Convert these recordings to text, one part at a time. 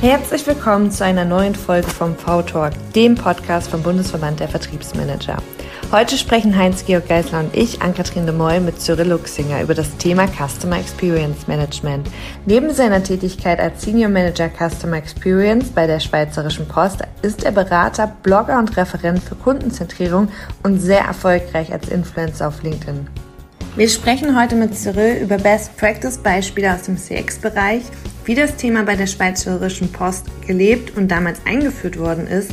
Herzlich willkommen zu einer neuen Folge vom V-Talk, dem Podcast vom Bundesverband der Vertriebsmanager. Heute sprechen Heinz-Georg Geisler und ich, Ann-Kathrin de Moy, mit Cyril Luxinger über das Thema Customer Experience Management. Neben seiner Tätigkeit als Senior Manager Customer Experience bei der Schweizerischen Post ist er Berater, Blogger und Referent für Kundenzentrierung und sehr erfolgreich als Influencer auf LinkedIn. Wir sprechen heute mit Cyril über Best Practice Beispiele aus dem CX-Bereich, wie das Thema bei der Schweizerischen Post gelebt und damals eingeführt worden ist,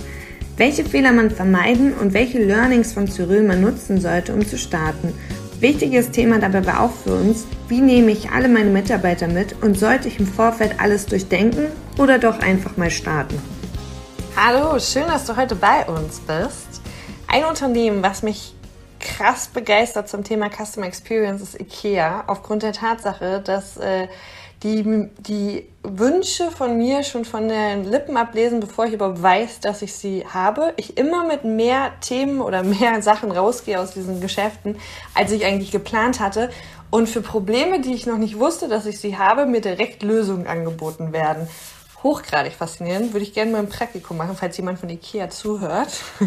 welche Fehler man vermeiden und welche Learnings von Cyril man nutzen sollte, um zu starten. Wichtiges Thema dabei war auch für uns, wie nehme ich alle meine Mitarbeiter mit und sollte ich im Vorfeld alles durchdenken oder doch einfach mal starten? Hallo, schön, dass du heute bei uns bist. Ein Unternehmen, was mich krass begeistert zum Thema Customer Experience ist IKEA, aufgrund der Tatsache, dass äh, die, die Wünsche von mir schon von den Lippen ablesen, bevor ich überhaupt weiß, dass ich sie habe. Ich immer mit mehr Themen oder mehr Sachen rausgehe aus diesen Geschäften, als ich eigentlich geplant hatte. Und für Probleme, die ich noch nicht wusste, dass ich sie habe, mir direkt Lösungen angeboten werden hochgradig faszinierend. Würde ich gerne mal ein Praktikum machen, falls jemand von Ikea zuhört.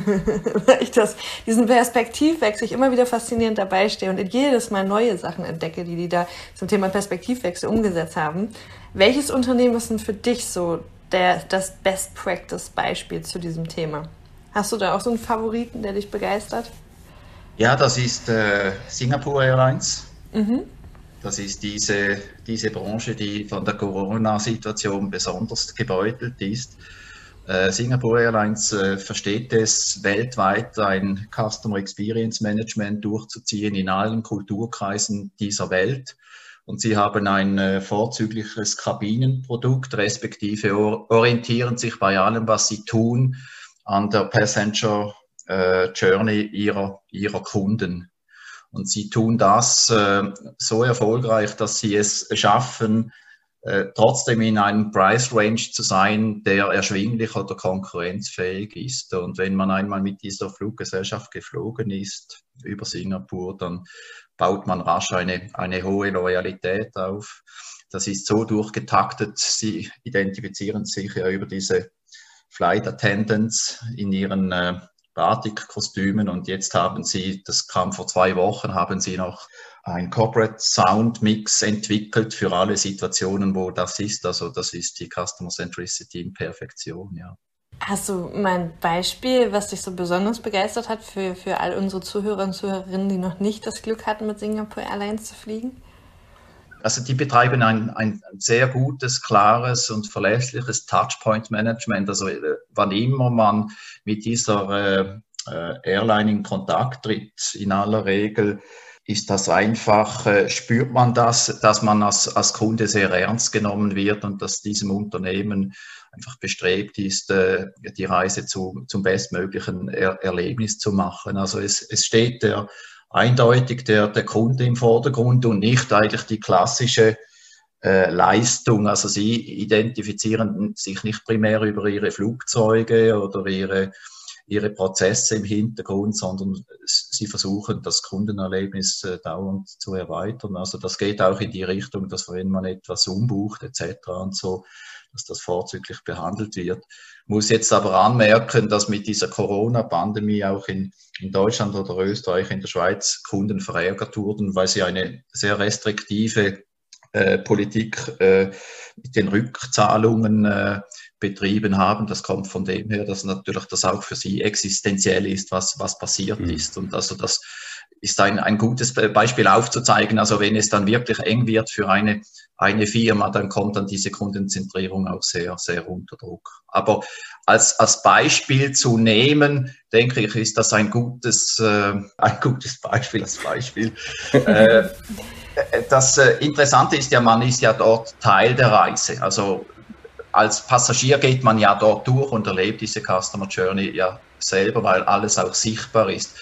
Weil ich das, diesen Perspektivwechsel ich immer wieder faszinierend dabei stehe und jedes Mal neue Sachen entdecke, die die da zum Thema Perspektivwechsel umgesetzt haben. Welches Unternehmen ist denn für dich so der, das Best Practice Beispiel zu diesem Thema? Hast du da auch so einen Favoriten, der dich begeistert? Ja, das ist äh, Singapore Airlines. Mhm. Das ist diese, diese Branche, die von der Corona-Situation besonders gebeutelt ist. Äh, Singapore Airlines äh, versteht es, weltweit ein Customer Experience Management durchzuziehen in allen Kulturkreisen dieser Welt. Und sie haben ein äh, vorzügliches Kabinenprodukt, respektive or orientieren sich bei allem, was sie tun, an der Passenger äh, Journey ihrer, ihrer Kunden. Und sie tun das äh, so erfolgreich, dass sie es schaffen, äh, trotzdem in einem Price Range zu sein, der erschwinglich oder konkurrenzfähig ist. Und wenn man einmal mit dieser Fluggesellschaft geflogen ist über Singapur, dann baut man rasch eine, eine hohe Loyalität auf. Das ist so durchgetaktet. Sie identifizieren sich ja über diese Flight Attendants in ihren äh, Batikkostümen und jetzt haben sie, das kam vor zwei Wochen, haben sie noch ein Corporate Sound Mix entwickelt für alle Situationen, wo das ist. Also das ist die Customer Centricity in Perfektion, ja. Hast du mal ein Beispiel, was dich so besonders begeistert hat für, für all unsere Zuhörer und Zuhörerinnen, die noch nicht das Glück hatten, mit Singapore Airlines zu fliegen? Also die betreiben ein, ein sehr gutes, klares und verlässliches Touchpoint-Management. Also äh, wann immer man mit dieser äh, Airline in Kontakt tritt, in aller Regel ist das einfach, äh, spürt man das, dass man als, als Kunde sehr ernst genommen wird und dass diesem Unternehmen einfach bestrebt ist, äh, die Reise zu, zum bestmöglichen er Erlebnis zu machen. Also es, es steht der eindeutig der, der Kunde im Vordergrund und nicht eigentlich die klassische äh, Leistung. Also sie identifizieren sich nicht primär über ihre Flugzeuge oder ihre, ihre Prozesse im Hintergrund, sondern sie versuchen, das Kundenerlebnis äh, dauernd zu erweitern. Also das geht auch in die Richtung, dass wenn man etwas umbucht etc. und so, dass das vorzüglich behandelt wird. Muss jetzt aber anmerken, dass mit dieser Corona-Pandemie auch in, in Deutschland oder Österreich, in der Schweiz Kunden verärgert wurden, weil sie eine sehr restriktive äh, Politik äh, mit den Rückzahlungen äh, betrieben haben. Das kommt von dem her, dass natürlich das auch für sie existenziell ist, was, was passiert mhm. ist. Und also das ist ein, ein gutes Beispiel aufzuzeigen. Also wenn es dann wirklich eng wird für eine, eine Firma, dann kommt dann diese Kundenzentrierung auch sehr, sehr unter Druck. Aber als, als Beispiel zu nehmen, denke ich, ist das ein gutes, äh, ein gutes Beispiel als Beispiel. äh, das äh, Interessante ist ja, man ist ja dort Teil der Reise. Also als Passagier geht man ja dort durch und erlebt diese Customer Journey ja selber, weil alles auch sichtbar ist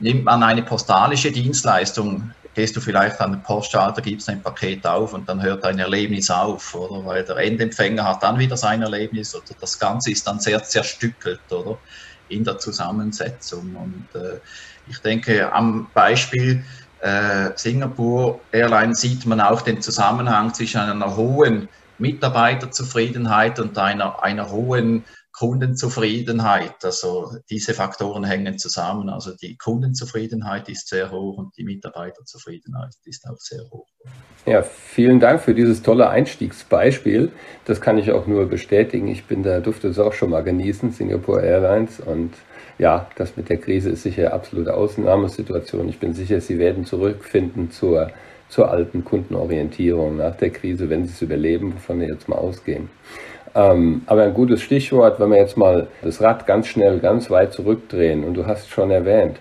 nimmt man eine postalische Dienstleistung, gehst du vielleicht an den Postschalter, gibst ein Paket auf und dann hört dein Erlebnis auf, oder? Weil der Endempfänger hat dann wieder sein Erlebnis oder das Ganze ist dann sehr zerstückelt, oder? In der Zusammensetzung. Und äh, ich denke, am Beispiel äh, Singapore Airlines sieht man auch den Zusammenhang zwischen einer hohen Mitarbeiterzufriedenheit und einer, einer hohen Kundenzufriedenheit. Also diese Faktoren hängen zusammen. Also die Kundenzufriedenheit ist sehr hoch und die Mitarbeiterzufriedenheit ist auch sehr hoch. Ja, vielen Dank für dieses tolle Einstiegsbeispiel. Das kann ich auch nur bestätigen. Ich bin da, durfte es auch schon mal genießen, Singapore Airlines. Und ja, das mit der Krise ist sicher absolute Ausnahmesituation. Ich bin sicher, Sie werden zurückfinden zur, zur alten Kundenorientierung nach der Krise, wenn Sie es überleben, wovon wir jetzt mal ausgehen. Ähm, aber ein gutes Stichwort, wenn wir jetzt mal das Rad ganz schnell, ganz weit zurückdrehen, und du hast schon erwähnt,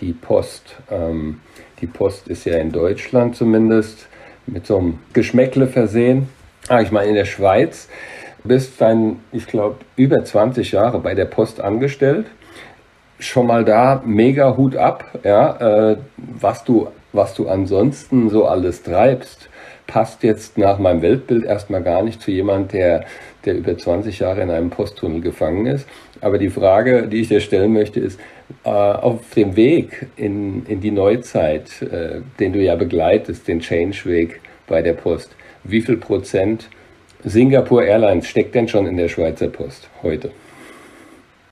die Post. Ähm, die Post ist ja in Deutschland zumindest mit so einem Geschmäckle versehen. Ah, ich meine, in der Schweiz bist dann, ich glaube, über 20 Jahre bei der Post angestellt. Schon mal da mega Hut ab, ja, äh, was du, was du ansonsten so alles treibst passt jetzt nach meinem Weltbild erstmal gar nicht zu jemand, der, der über 20 Jahre in einem Posttunnel gefangen ist. Aber die Frage, die ich dir stellen möchte, ist, äh, auf dem Weg in, in die Neuzeit, äh, den du ja begleitest, den Change-Weg bei der Post, wie viel Prozent Singapore Airlines steckt denn schon in der Schweizer Post heute?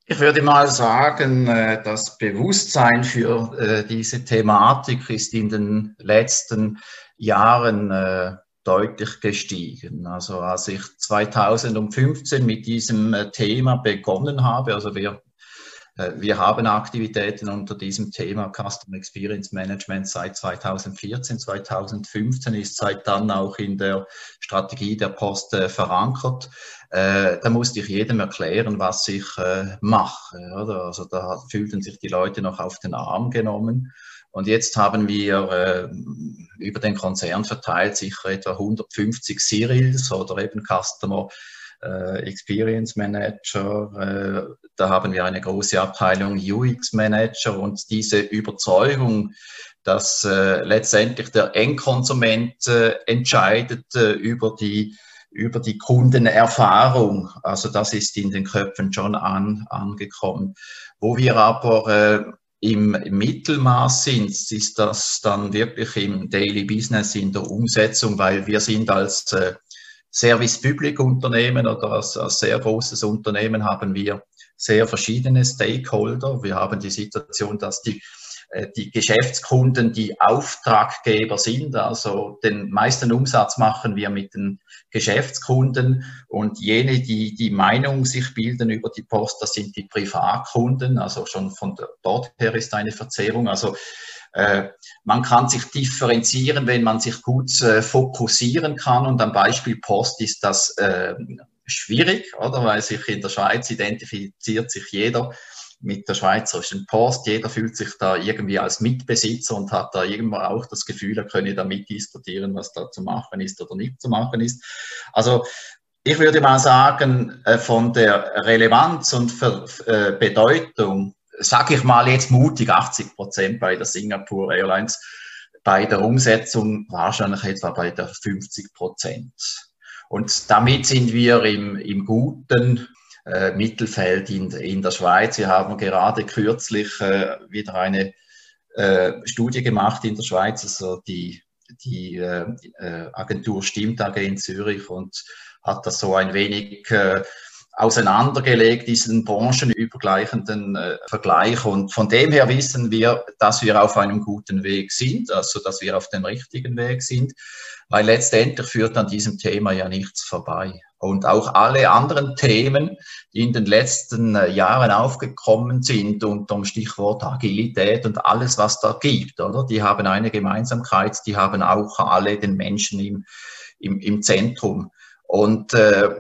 Ich würde mal sagen, äh, das Bewusstsein für äh, diese Thematik ist in den letzten Jahren äh, deutlich gestiegen. Also als ich 2015 mit diesem Thema begonnen habe, also wir, wir haben Aktivitäten unter diesem Thema Customer Experience Management seit 2014, 2015 ist seit dann auch in der Strategie der Post äh, verankert. Äh, da musste ich jedem erklären, was ich äh, mache. Also da fühlten sich die Leute noch auf den Arm genommen. Und jetzt haben wir äh, über den Konzern verteilt sicher etwa 150 Serials oder eben Customer äh, Experience Manager. Äh, da haben wir eine große Abteilung UX Manager und diese Überzeugung, dass äh, letztendlich der Endkonsument äh, entscheidet äh, über die über die Kundenerfahrung. Also das ist in den Köpfen schon an, angekommen. Wo wir aber äh, im Mittelmaß sind, ist das dann wirklich im Daily Business in der Umsetzung, weil wir sind als äh, Service Public Unternehmen oder als, als sehr großes Unternehmen haben wir sehr verschiedene Stakeholder. Wir haben die Situation, dass die äh, die Geschäftskunden die Auftraggeber sind. Also den meisten Umsatz machen wir mit den Geschäftskunden und jene, die die Meinung sich bilden über die Post, das sind die Privatkunden. Also schon von dort her ist eine Verzerrung. Also man kann sich differenzieren, wenn man sich gut äh, fokussieren kann. Und am Beispiel Post ist das äh, schwierig, oder? Weil sich in der Schweiz identifiziert sich jeder mit der Schweizerischen Post. Jeder fühlt sich da irgendwie als Mitbesitzer und hat da irgendwo auch das Gefühl, er könne da mitdiskutieren, was da zu machen ist oder nicht zu machen ist. Also ich würde mal sagen, äh, von der Relevanz und äh, Bedeutung, sage ich mal jetzt mutig 80 Prozent bei der Singapore Airlines, bei der Umsetzung wahrscheinlich etwa bei der 50 Prozent. Und damit sind wir im, im guten äh, Mittelfeld in, in der Schweiz. Wir haben gerade kürzlich äh, wieder eine äh, Studie gemacht in der Schweiz, also die, die äh, äh Agentur Stimmt in Zürich und hat das so ein wenig äh, auseinandergelegt, diesen branchenübergleichenden äh, Vergleich. Und von dem her wissen wir, dass wir auf einem guten Weg sind, also dass wir auf dem richtigen Weg sind, weil letztendlich führt an diesem Thema ja nichts vorbei. Und auch alle anderen Themen, die in den letzten äh, Jahren aufgekommen sind unter dem Stichwort Agilität und alles, was da gibt, oder? Die haben eine Gemeinsamkeit, die haben auch alle den Menschen im, im, im Zentrum. Und äh,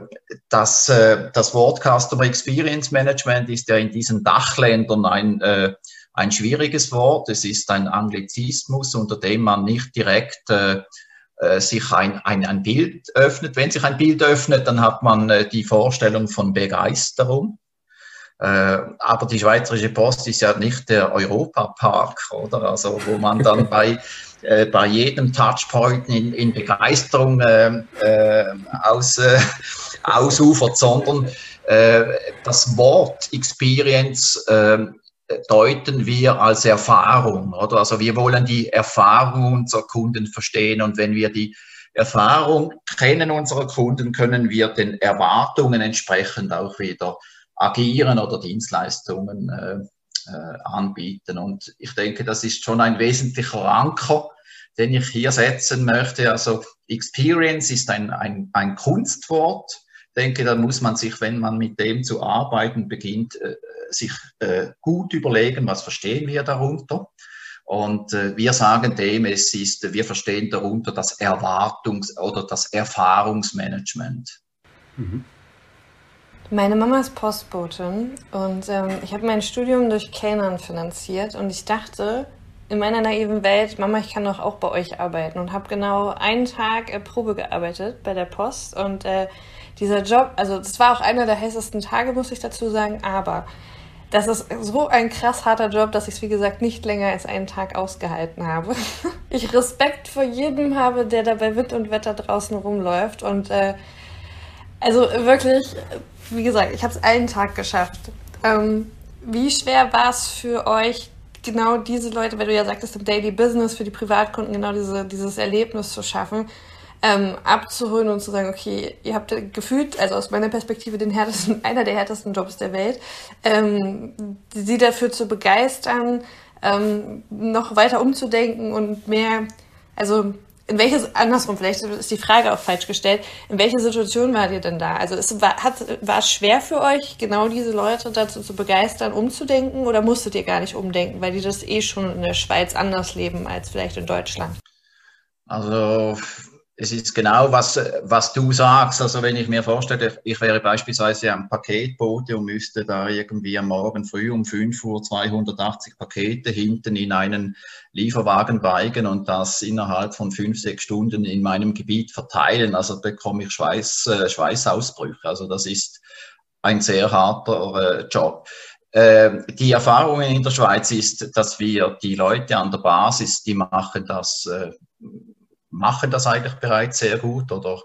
das, äh, das Wort Customer Experience Management ist ja in diesen Dachländern ein, äh, ein schwieriges Wort. Es ist ein Anglizismus, unter dem man nicht direkt äh, äh, sich ein, ein, ein Bild öffnet. Wenn sich ein Bild öffnet, dann hat man äh, die Vorstellung von Begeisterung. Äh, aber die Schweizerische Post ist ja nicht der Europapark, oder? Also, wo man dann bei äh, bei jedem Touchpoint in, in Begeisterung äh, äh, aus, äh, ausufert, sondern das Wort Experience äh, deuten wir als Erfahrung, oder? Also wir wollen die Erfahrung unserer Kunden verstehen und wenn wir die Erfahrung Kennen unserer Kunden können wir den Erwartungen entsprechend auch wieder agieren oder Dienstleistungen äh, äh, anbieten. Und ich denke, das ist schon ein wesentlicher Anker, den ich hier setzen möchte. Also Experience ist ein, ein, ein Kunstwort. Ich denke, da muss man sich, wenn man mit dem zu arbeiten beginnt, äh, sich äh, gut überlegen, was verstehen wir darunter. Und äh, wir sagen dem, es ist, wir verstehen darunter das Erwartungs- oder das Erfahrungsmanagement. Mhm. Meine Mama ist Postbotin und ähm, ich habe mein Studium durch Kellnern finanziert und ich dachte in meiner naiven Welt, Mama, ich kann doch auch bei euch arbeiten und habe genau einen Tag äh, Probe gearbeitet bei der Post und äh, dieser Job, also das war auch einer der heißesten Tage, muss ich dazu sagen, aber das ist so ein krass harter Job, dass ich es, wie gesagt, nicht länger als einen Tag ausgehalten habe. ich Respekt vor jedem habe, der da bei Wind und Wetter draußen rumläuft. Und äh, also wirklich, wie gesagt, ich habe es einen Tag geschafft. Ähm, wie schwer war es für euch, genau diese Leute, weil du ja sagtest, im Daily Business für die Privatkunden genau diese, dieses Erlebnis zu schaffen? ähm, abzuholen und zu sagen, okay, ihr habt gefühlt, also aus meiner Perspektive, den härtesten, einer der härtesten Jobs der Welt, ähm, sie dafür zu begeistern, ähm, noch weiter umzudenken und mehr, also in welches, andersrum, vielleicht ist die Frage auch falsch gestellt, in welcher Situation wart ihr denn da? Also es war, hat, war es schwer für euch, genau diese Leute dazu zu begeistern, umzudenken oder musstet ihr gar nicht umdenken, weil die das eh schon in der Schweiz anders leben als vielleicht in Deutschland? Also es ist genau, was, was du sagst. Also wenn ich mir vorstelle, ich wäre beispielsweise ein Paketbote und müsste da irgendwie am Morgen früh um 5 Uhr 280 Pakete hinten in einen Lieferwagen beigen und das innerhalb von fünf, sechs Stunden in meinem Gebiet verteilen. Also bekomme ich Schweiß, äh, Schweißausbrüche. Also das ist ein sehr harter äh, Job. Äh, die Erfahrung in der Schweiz ist, dass wir die Leute an der Basis, die machen das äh, machen das eigentlich bereits sehr gut oder,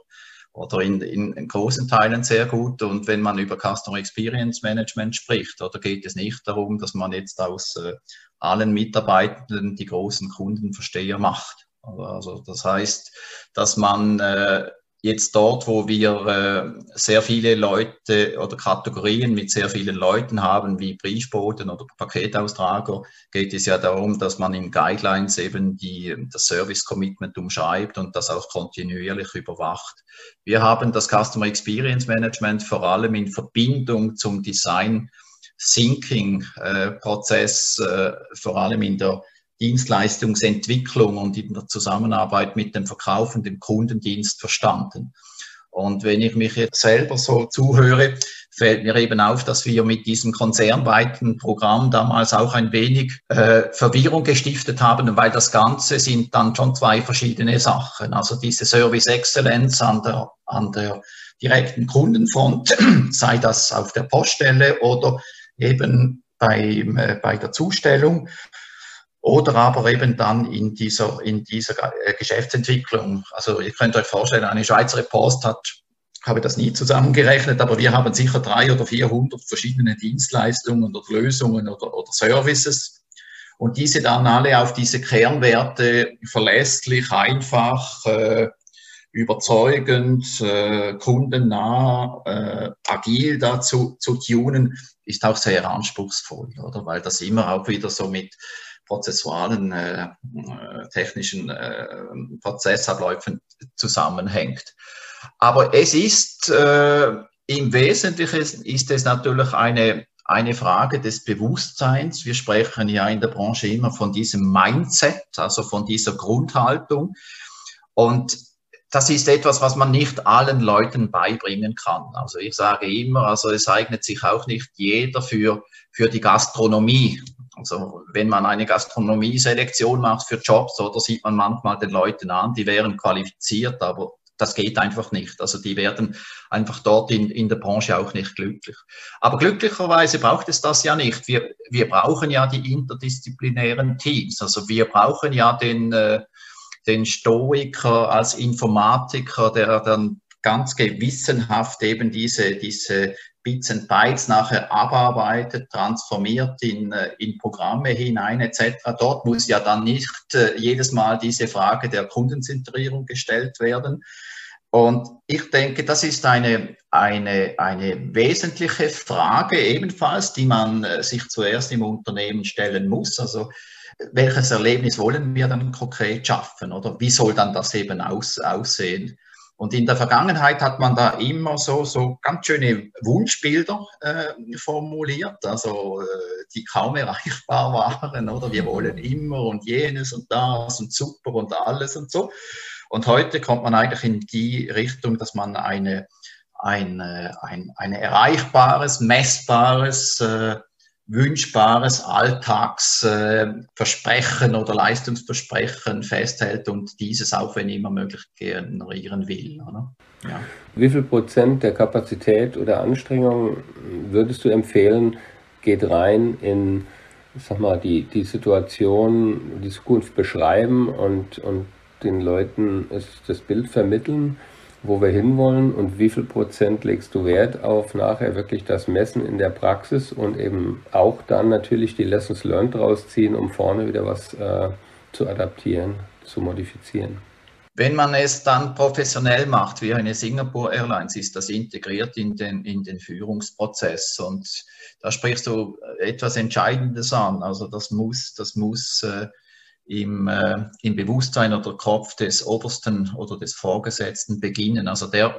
oder in, in, großen Teilen sehr gut. Und wenn man über Customer Experience Management spricht, oder geht es nicht darum, dass man jetzt aus äh, allen Mitarbeitenden die großen Kundenversteher macht. Also das heißt, dass man äh, jetzt dort, wo wir äh, sehr viele Leute oder Kategorien mit sehr vielen Leuten haben, wie Briefboten oder Paketaustrager, geht es ja darum, dass man in Guidelines eben die, das Service Commitment umschreibt und das auch kontinuierlich überwacht. Wir haben das Customer Experience Management vor allem in Verbindung zum Design Thinking äh, Prozess, äh, vor allem in der Dienstleistungsentwicklung und in der Zusammenarbeit mit dem Verkauf und dem Kundendienst verstanden. Und wenn ich mich jetzt selber so zuhöre, fällt mir eben auf, dass wir mit diesem konzernweiten Programm damals auch ein wenig äh, Verwirrung gestiftet haben, weil das Ganze sind dann schon zwei verschiedene Sachen. Also diese Service Excellence an der, an der direkten Kundenfront, sei das auf der Poststelle oder eben beim, äh, bei der Zustellung oder aber eben dann in dieser, in dieser äh, Geschäftsentwicklung. Also ihr könnt euch vorstellen, eine Schweizer Post hat, habe das nie zusammengerechnet, aber wir haben sicher drei oder vierhundert verschiedene Dienstleistungen oder Lösungen oder, oder Services. Und diese dann alle auf diese Kernwerte verlässlich, einfach, äh, überzeugend, äh, kundennah, äh, agil dazu zu tunen, ist auch sehr anspruchsvoll, oder? Weil das immer auch wieder so mit prozessualen, äh, äh, technischen äh, Prozessabläufen zusammenhängt. Aber es ist äh, im Wesentlichen ist es natürlich eine, eine Frage des Bewusstseins. Wir sprechen ja in der Branche immer von diesem Mindset, also von dieser Grundhaltung. Und das ist etwas, was man nicht allen Leuten beibringen kann. Also ich sage immer, also es eignet sich auch nicht jeder für, für die Gastronomie. Also wenn man eine Gastronomie-Selektion macht für Jobs, oder sieht man manchmal den Leuten an, die wären qualifiziert, aber das geht einfach nicht. Also die werden einfach dort in, in der Branche auch nicht glücklich. Aber glücklicherweise braucht es das ja nicht. Wir, wir brauchen ja die interdisziplinären Teams. Also wir brauchen ja den, äh, den Stoiker als Informatiker, der dann ganz gewissenhaft eben diese, diese Bits Bytes nachher abarbeitet, transformiert in, äh, in Programme hinein etc. Dort muss ja dann nicht äh, jedes Mal diese Frage der Kundenzentrierung gestellt werden. Und ich denke, das ist eine, eine, eine wesentliche Frage ebenfalls, die man äh, sich zuerst im Unternehmen stellen muss. Also welches Erlebnis wollen wir dann konkret schaffen oder wie soll dann das eben aus, aussehen? Und in der Vergangenheit hat man da immer so, so ganz schöne Wunschbilder äh, formuliert, also äh, die kaum erreichbar waren, oder wir wollen immer und jenes und das und super und alles und so. Und heute kommt man eigentlich in die Richtung, dass man eine, ein, äh, ein, ein erreichbares, messbares, äh, wünschbares Alltagsversprechen äh, oder Leistungsversprechen festhält und dieses auch, wenn immer möglich, generieren will. Ja. Wie viel Prozent der Kapazität oder Anstrengung würdest du empfehlen, geht rein in sag mal, die, die Situation, die Zukunft beschreiben und, und den Leuten das Bild vermitteln? Wo wir hinwollen und wie viel Prozent legst du Wert auf nachher wirklich das Messen in der Praxis und eben auch dann natürlich die Lessons learned rausziehen, um vorne wieder was äh, zu adaptieren, zu modifizieren. Wenn man es dann professionell macht, wie eine Singapore Airlines, ist das integriert in den, in den Führungsprozess. Und da sprichst du etwas Entscheidendes an. Also das muss, das muss äh, im, äh, im Bewusstsein oder Kopf des Obersten oder des Vorgesetzten beginnen. Also der,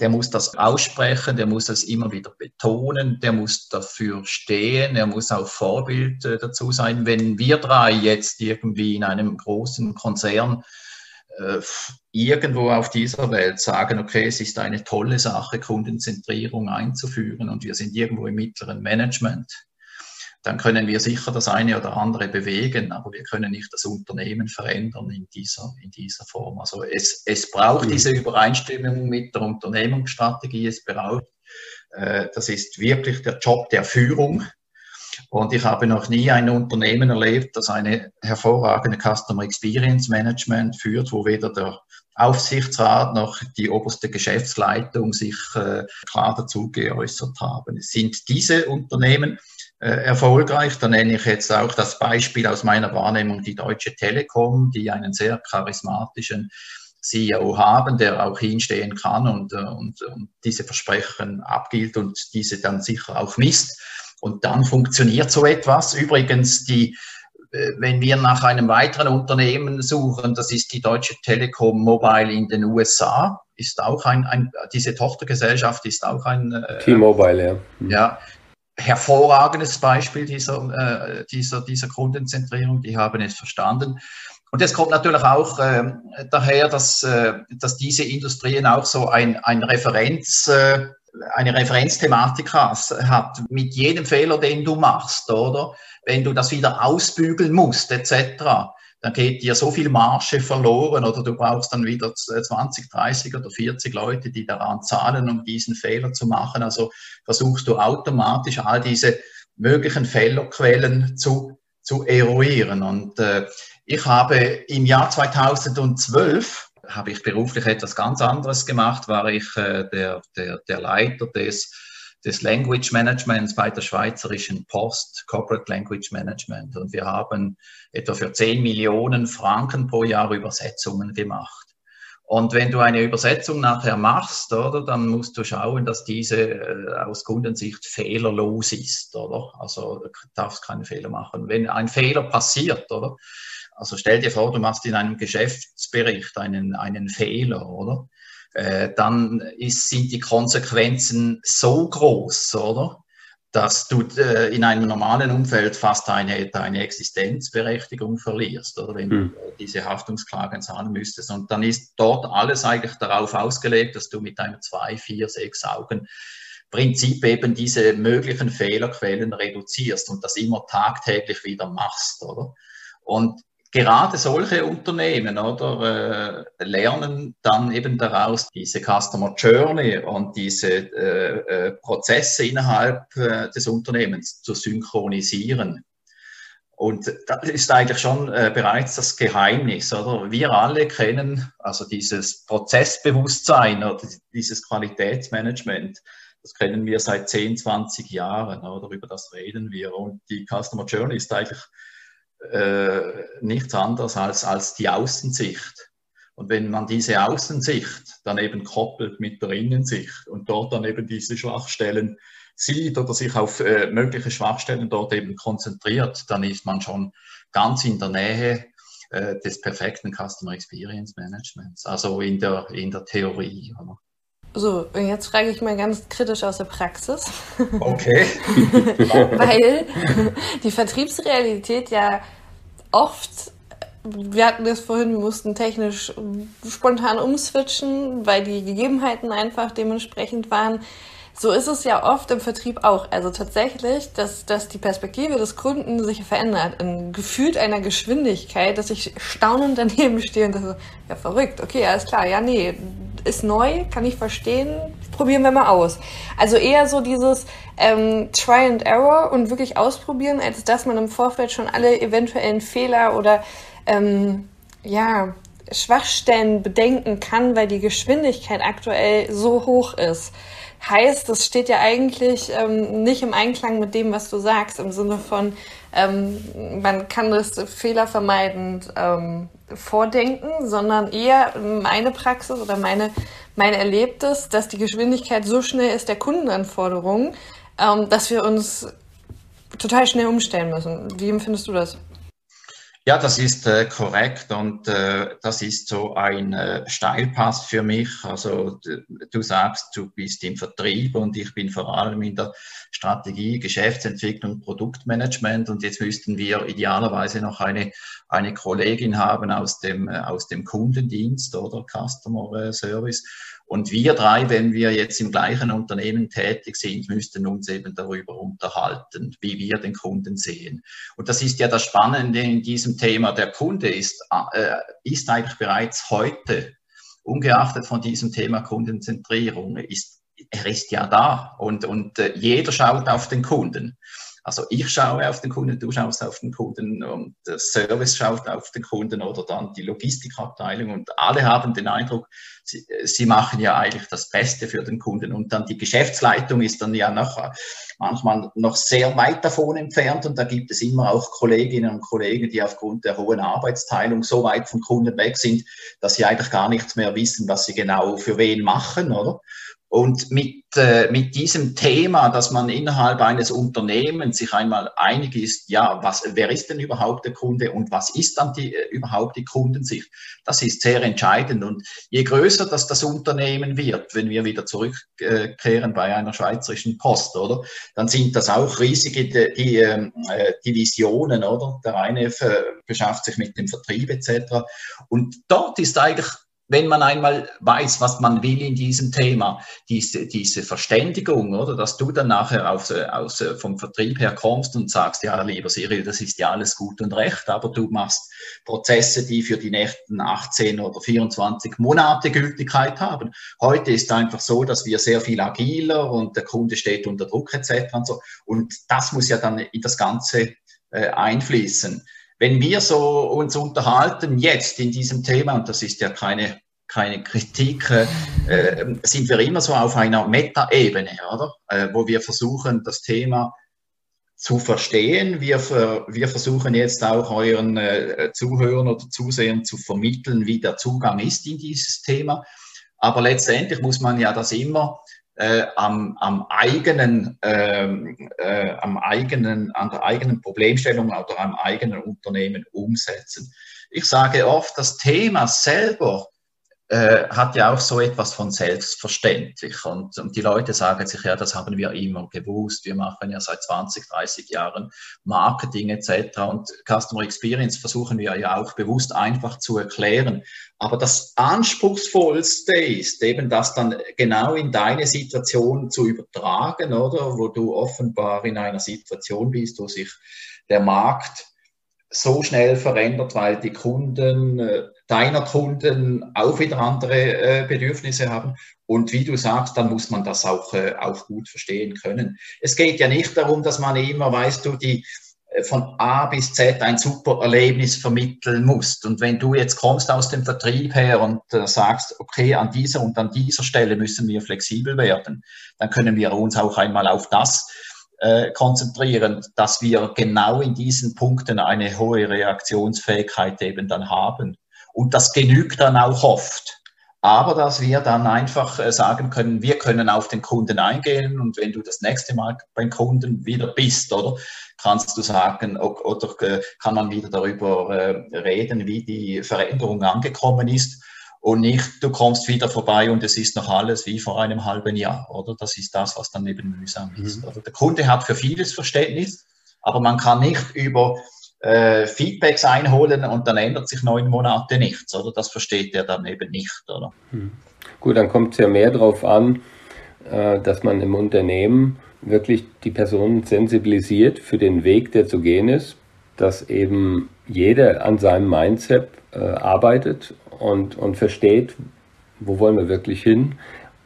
der muss das aussprechen, der muss es immer wieder betonen, der muss dafür stehen, er muss auch Vorbild äh, dazu sein. Wenn wir drei jetzt irgendwie in einem großen Konzern äh, irgendwo auf dieser Welt sagen, okay, es ist eine tolle Sache, Kundenzentrierung einzuführen und wir sind irgendwo im mittleren Management, dann können wir sicher das eine oder andere bewegen, aber wir können nicht das Unternehmen verändern in dieser, in dieser Form. Also es, es braucht mhm. diese Übereinstimmung mit der Unternehmensstrategie, es braucht, äh, das ist wirklich der Job der Führung. Und ich habe noch nie ein Unternehmen erlebt, das eine hervorragende Customer Experience Management führt, wo weder der Aufsichtsrat noch die oberste Geschäftsleitung sich äh, klar dazu geäußert haben. Es sind diese Unternehmen, erfolgreich. Da nenne ich jetzt auch das Beispiel aus meiner Wahrnehmung die Deutsche Telekom, die einen sehr charismatischen CEO haben, der auch hinstehen kann und, äh, und, und diese Versprechen abgilt und diese dann sicher auch misst. Und dann funktioniert so etwas. Übrigens, die, äh, wenn wir nach einem weiteren Unternehmen suchen, das ist die Deutsche Telekom Mobile in den USA, ist auch ein, ein diese Tochtergesellschaft ist auch ein T-Mobile, ja. Mhm. Ja, hervorragendes Beispiel dieser, äh, dieser, dieser Kundenzentrierung. Die haben es verstanden. Und es kommt natürlich auch äh, daher, dass, äh, dass diese Industrien auch so ein, ein Referenz, äh, eine Referenzthematik hat, mit jedem Fehler, den du machst, oder? Wenn du das wieder ausbügeln musst, etc dann geht dir so viel Marge verloren oder du brauchst dann wieder 20, 30 oder 40 Leute, die daran zahlen, um diesen Fehler zu machen. Also versuchst du automatisch all diese möglichen Fehlerquellen zu, zu eruieren. Und äh, ich habe im Jahr 2012 habe ich beruflich etwas ganz anderes gemacht, war ich äh, der, der, der Leiter des des Language Managements bei der Schweizerischen Post, Corporate Language Management. Und wir haben etwa für 10 Millionen Franken pro Jahr Übersetzungen gemacht. Und wenn du eine Übersetzung nachher machst, oder, dann musst du schauen, dass diese äh, aus Kundensicht fehlerlos ist, oder? Also du darfst keine Fehler machen. Wenn ein Fehler passiert, oder? Also stell dir vor, du machst in einem Geschäftsbericht einen, einen Fehler, oder? Äh, dann ist, sind die Konsequenzen so groß, oder? Dass du äh, in einem normalen Umfeld fast deine, deine Existenzberechtigung verlierst, oder wenn mhm. du diese Haftungsklagen zahlen müsstest. Und dann ist dort alles eigentlich darauf ausgelegt, dass du mit einem zwei, vier, sechs Augen Prinzip eben diese möglichen Fehlerquellen reduzierst und das immer tagtäglich wieder machst, oder? Und gerade solche Unternehmen oder äh, lernen dann eben daraus diese Customer Journey und diese äh, äh, Prozesse innerhalb äh, des Unternehmens zu synchronisieren. Und das ist eigentlich schon äh, bereits das Geheimnis, oder? Wir alle kennen also dieses Prozessbewusstsein oder dieses Qualitätsmanagement. Das kennen wir seit 10, 20 Jahren, oder? Über das reden wir. Und die Customer Journey ist eigentlich äh, nichts anderes als, als die Außensicht. Und wenn man diese Außensicht dann eben koppelt mit der Innensicht und dort dann eben diese Schwachstellen sieht oder sich auf äh, mögliche Schwachstellen dort eben konzentriert, dann ist man schon ganz in der Nähe äh, des perfekten Customer Experience Managements, also in der, in der Theorie. Oder? So, und jetzt frage ich mal ganz kritisch aus der Praxis. Okay. Weil die Vertriebsrealität ja oft wir hatten das vorhin, wir mussten technisch spontan umswitchen, weil die Gegebenheiten einfach dementsprechend waren. So ist es ja oft im Vertrieb auch. Also tatsächlich, dass, dass die Perspektive des Kunden sich verändert in gefühlt einer Geschwindigkeit, dass ich staunend daneben stehe und so, ja verrückt, okay, alles klar, ja nee, ist neu, kann ich verstehen, probieren wir mal aus. Also eher so dieses ähm, Try and Error und wirklich ausprobieren, als dass man im Vorfeld schon alle eventuellen Fehler oder ähm, ja, Schwachstellen bedenken kann, weil die Geschwindigkeit aktuell so hoch ist. Heißt, das steht ja eigentlich ähm, nicht im Einklang mit dem, was du sagst, im Sinne von, ähm, man kann das fehlervermeidend ähm, vordenken, sondern eher meine Praxis oder meine, mein Erlebtes, dass die Geschwindigkeit so schnell ist der Kundenanforderungen, ähm, dass wir uns total schnell umstellen müssen. Wie empfindest du das? Ja, das ist äh, korrekt und äh, das ist so ein äh, Steilpass für mich. Also du sagst, du bist im Vertrieb und ich bin vor allem in der Strategie, Geschäftsentwicklung, Produktmanagement und jetzt müssten wir idealerweise noch eine, eine Kollegin haben aus dem, äh, aus dem Kundendienst oder Customer äh, Service und wir drei, wenn wir jetzt im gleichen Unternehmen tätig sind, müssten uns eben darüber unterhalten, wie wir den Kunden sehen. Und das ist ja das Spannende in diesem Thema. Der Kunde ist, äh, ist eigentlich bereits heute, ungeachtet von diesem Thema Kundenzentrierung, ist, er ist ja da und, und äh, jeder schaut auf den Kunden. Also ich schaue auf den Kunden, du schaust auf den Kunden und der Service schaut auf den Kunden oder dann die Logistikabteilung und alle haben den Eindruck, sie, sie machen ja eigentlich das Beste für den Kunden und dann die Geschäftsleitung ist dann ja noch manchmal noch sehr weit davon entfernt und da gibt es immer auch Kolleginnen und Kollegen, die aufgrund der hohen Arbeitsteilung so weit vom Kunden weg sind, dass sie eigentlich gar nichts mehr wissen, was sie genau für wen machen, oder? Und mit, äh, mit diesem Thema, dass man innerhalb eines Unternehmens sich einmal einig ist, ja, was, wer ist denn überhaupt der Kunde und was ist dann die, äh, überhaupt die Kundensicht, das ist sehr entscheidend. Und je größer das, das Unternehmen wird, wenn wir wieder zurückkehren bei einer schweizerischen Post, oder, dann sind das auch riesige die, die, ähm, äh, Divisionen, oder? Der eine beschafft sich mit dem Vertrieb etc. Und dort ist eigentlich wenn man einmal weiß, was man will in diesem Thema, diese, diese Verständigung, oder, dass du dann nachher aus, aus, vom Vertrieb her kommst und sagst, ja, lieber Cyril, das ist ja alles gut und recht, aber du machst Prozesse, die für die nächsten 18 oder 24 Monate Gültigkeit haben. Heute ist einfach so, dass wir sehr viel agiler und der Kunde steht unter Druck etc. und so. Und das muss ja dann in das Ganze äh, einfließen. Wenn wir so uns unterhalten jetzt in diesem Thema, und das ist ja keine, keine Kritik, äh, äh sind wir immer so auf einer Meta-Ebene, oder? Äh, wo wir versuchen, das Thema zu verstehen. Wir, wir versuchen jetzt auch euren äh, Zuhörern oder Zusehern zu vermitteln, wie der Zugang ist in dieses Thema. Aber letztendlich muss man ja das immer äh, am, am, eigenen, ähm, äh, am eigenen, an der eigenen Problemstellung oder am eigenen Unternehmen umsetzen. Ich sage oft, das Thema selber äh, hat ja auch so etwas von selbstverständlich. Und, und, die Leute sagen sich, ja, das haben wir immer gewusst. Wir machen ja seit 20, 30 Jahren Marketing etc. Und Customer Experience versuchen wir ja auch bewusst einfach zu erklären. Aber das Anspruchsvollste ist eben das dann genau in deine Situation zu übertragen, oder? Wo du offenbar in einer Situation bist, wo sich der Markt so schnell verändert, weil die Kunden, äh, deiner Kunden auch wieder andere äh, Bedürfnisse haben. Und wie du sagst, dann muss man das auch, äh, auch gut verstehen können. Es geht ja nicht darum, dass man immer, weißt du, die von A bis Z ein super Erlebnis vermitteln muss. Und wenn du jetzt kommst aus dem Vertrieb her und sagst, okay, an dieser und an dieser Stelle müssen wir flexibel werden, dann können wir uns auch einmal auf das äh, konzentrieren, dass wir genau in diesen Punkten eine hohe Reaktionsfähigkeit eben dann haben. Und das genügt dann auch oft aber dass wir dann einfach äh, sagen können, wir können auf den Kunden eingehen und wenn du das nächste Mal beim Kunden wieder bist, oder kannst du sagen, oder äh, kann man wieder darüber äh, reden, wie die Veränderung angekommen ist und nicht, du kommst wieder vorbei und es ist noch alles wie vor einem halben Jahr, oder? Das ist das, was dann eben mühsam ist. Mhm. Der Kunde hat für vieles Verständnis, aber man kann nicht über äh, Feedbacks einholen und dann ändert sich neun Monate nichts, oder? Das versteht er dann eben nicht, oder? Hm. Gut, dann kommt es ja mehr darauf an, äh, dass man im Unternehmen wirklich die Personen sensibilisiert für den Weg, der zu gehen ist, dass eben jeder an seinem Mindset äh, arbeitet und, und versteht, wo wollen wir wirklich hin.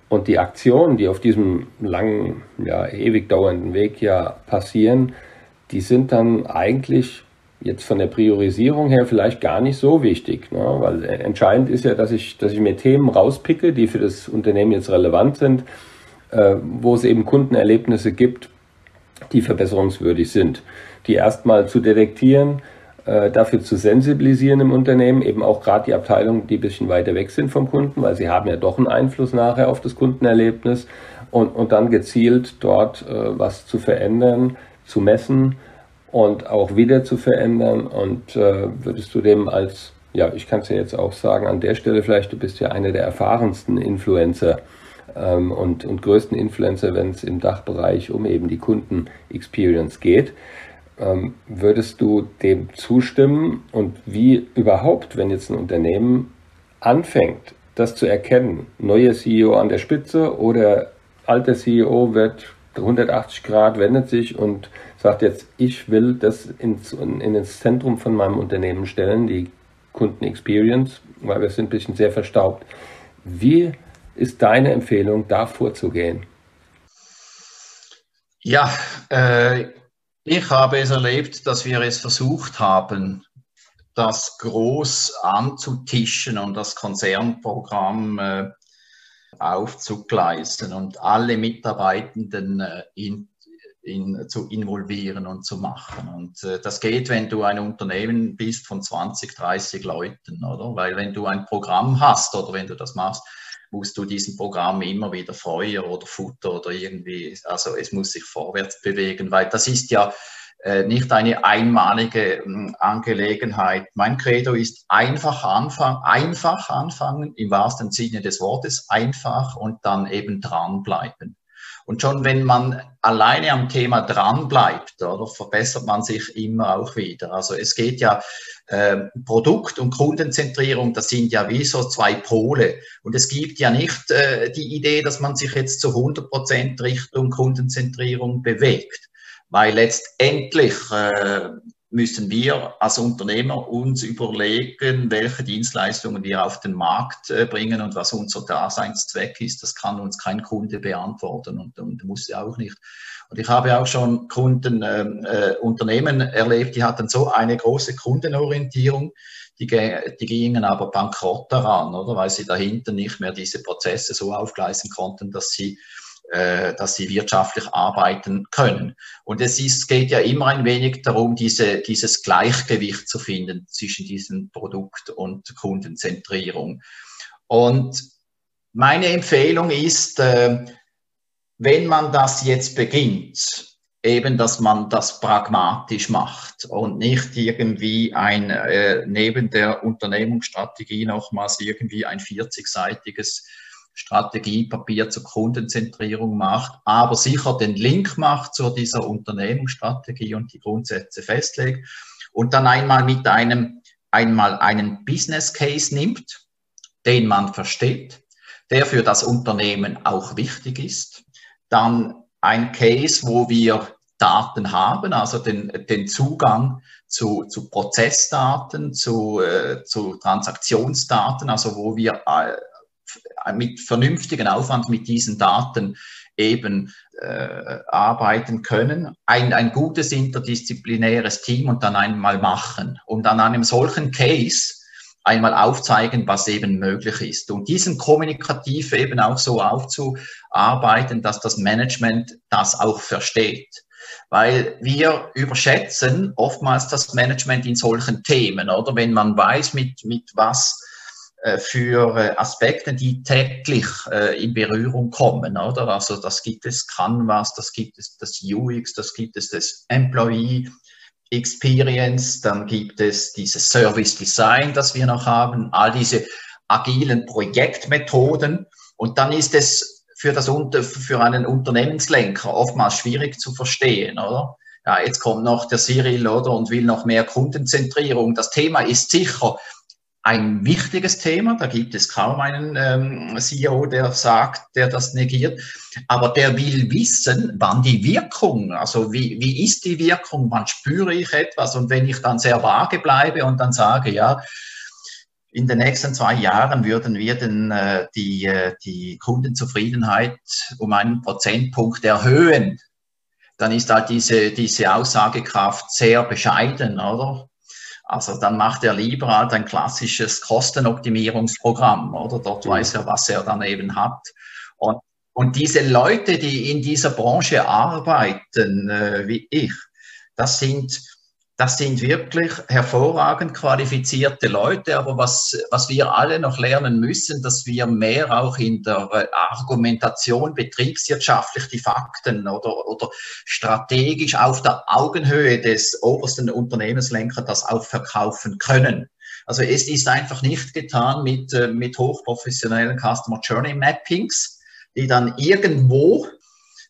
Und die Aktionen, die auf diesem langen, ja, ewig dauernden Weg ja passieren, die sind dann eigentlich jetzt von der Priorisierung her vielleicht gar nicht so wichtig, ne? weil entscheidend ist ja, dass ich, dass ich mir Themen rauspicke, die für das Unternehmen jetzt relevant sind, äh, wo es eben Kundenerlebnisse gibt, die verbesserungswürdig sind, die erstmal zu detektieren, äh, dafür zu sensibilisieren im Unternehmen, eben auch gerade die Abteilungen, die ein bisschen weiter weg sind vom Kunden, weil sie haben ja doch einen Einfluss nachher auf das Kundenerlebnis und, und dann gezielt dort äh, was zu verändern, zu messen, und auch wieder zu verändern. Und äh, würdest du dem als, ja, ich kann es ja jetzt auch sagen, an der Stelle vielleicht, du bist ja einer der erfahrensten Influencer ähm, und, und größten Influencer, wenn es im Dachbereich um eben die Kunden-Experience geht. Ähm, würdest du dem zustimmen und wie überhaupt, wenn jetzt ein Unternehmen anfängt, das zu erkennen, neuer CEO an der Spitze oder alter CEO wird 180 Grad, wendet sich und sagt jetzt, ich will das ins, in, ins Zentrum von meinem Unternehmen stellen, die Kundenexperience, weil wir sind ein bisschen sehr verstaubt. Wie ist deine Empfehlung, da vorzugehen? Ja, äh, ich habe es erlebt, dass wir es versucht haben, das groß anzutischen und das Konzernprogramm äh, aufzugleisen und alle Mitarbeitenden äh, in in, zu involvieren und zu machen. Und äh, das geht, wenn du ein Unternehmen bist von 20, 30 Leuten, oder? Weil wenn du ein Programm hast oder wenn du das machst, musst du diesem Programm immer wieder Feuer oder Futter oder irgendwie, also es muss sich vorwärts bewegen, weil das ist ja äh, nicht eine einmalige äh, Angelegenheit. Mein Credo ist einfach anfangen, einfach anfangen, im wahrsten Sinne des Wortes, einfach und dann eben dranbleiben. Und schon wenn man alleine am Thema dran bleibt, oder, verbessert man sich immer auch wieder. Also es geht ja äh, Produkt- und Kundenzentrierung, das sind ja wie so zwei Pole. Und es gibt ja nicht äh, die Idee, dass man sich jetzt zu 100 Prozent Richtung Kundenzentrierung bewegt. Weil letztendlich äh, müssen wir als Unternehmer uns überlegen, welche Dienstleistungen wir auf den Markt äh, bringen und was unser Daseinszweck ist. Das kann uns kein Kunde beantworten und, und muss er auch nicht. Und ich habe auch schon Kunden, ähm, äh, Unternehmen erlebt, die hatten so eine große Kundenorientierung, die, die gingen aber bankrott daran, oder? Weil sie dahinter nicht mehr diese Prozesse so aufgleisen konnten, dass sie äh, dass sie wirtschaftlich arbeiten können. Und es ist, geht ja immer ein wenig darum, diese, dieses Gleichgewicht zu finden zwischen diesem Produkt- und Kundenzentrierung. Und meine Empfehlung ist, äh, wenn man das jetzt beginnt, eben, dass man das pragmatisch macht und nicht irgendwie ein, äh, neben der Unternehmensstrategie nochmals irgendwie ein 40-seitiges Strategiepapier zur Kundenzentrierung macht, aber sicher den Link macht zu dieser Unternehmensstrategie und die Grundsätze festlegt und dann einmal mit einem, einmal einen Business Case nimmt, den man versteht, der für das Unternehmen auch wichtig ist, dann ein Case, wo wir Daten haben, also den, den Zugang zu, zu Prozessdaten, zu, äh, zu Transaktionsdaten, also wo wir äh, mit vernünftigen Aufwand mit diesen Daten eben äh, arbeiten können. Ein, ein gutes interdisziplinäres Team und dann einmal machen und an einem solchen Case einmal aufzeigen, was eben möglich ist. Und diesen kommunikativ eben auch so aufzuarbeiten, dass das Management das auch versteht. weil wir überschätzen oftmals das Management in solchen Themen, oder? Wenn man weiß, mit, mit was für äh, Aspekte, die täglich äh, in Berührung kommen, oder? Also das gibt es Canvas, das gibt es das UX, das gibt es das Employee Experience, dann gibt es dieses Service Design, das wir noch haben, all diese agilen Projektmethoden und dann ist es für, das, für einen Unternehmenslenker oftmals schwierig zu verstehen, oder? Ja, jetzt kommt noch der Cyril, oder, und will noch mehr Kundenzentrierung. Das Thema ist sicher ein wichtiges Thema. Da gibt es kaum einen ähm, CEO, der sagt, der das negiert. Aber der will wissen, wann die Wirkung, also wie, wie ist die Wirkung, wann spüre ich etwas. Und wenn ich dann sehr vage bleibe und dann sage, ja, in den nächsten zwei Jahren würden wir den, äh, die, äh, die Kundenzufriedenheit um einen Prozentpunkt erhöhen, dann ist halt diese, diese Aussagekraft sehr bescheiden, oder? Also dann macht er lieber halt ein klassisches Kostenoptimierungsprogramm, oder? Dort weiß er, was er dann eben hat. Und, und diese Leute, die in dieser Branche arbeiten, äh, wie ich, das sind das sind wirklich hervorragend qualifizierte Leute, aber was, was wir alle noch lernen müssen, dass wir mehr auch in der Argumentation betriebswirtschaftlich die Fakten oder, oder strategisch auf der Augenhöhe des obersten Unternehmenslenkers das auch verkaufen können. Also es ist einfach nicht getan mit, äh, mit hochprofessionellen Customer Journey Mappings, die dann irgendwo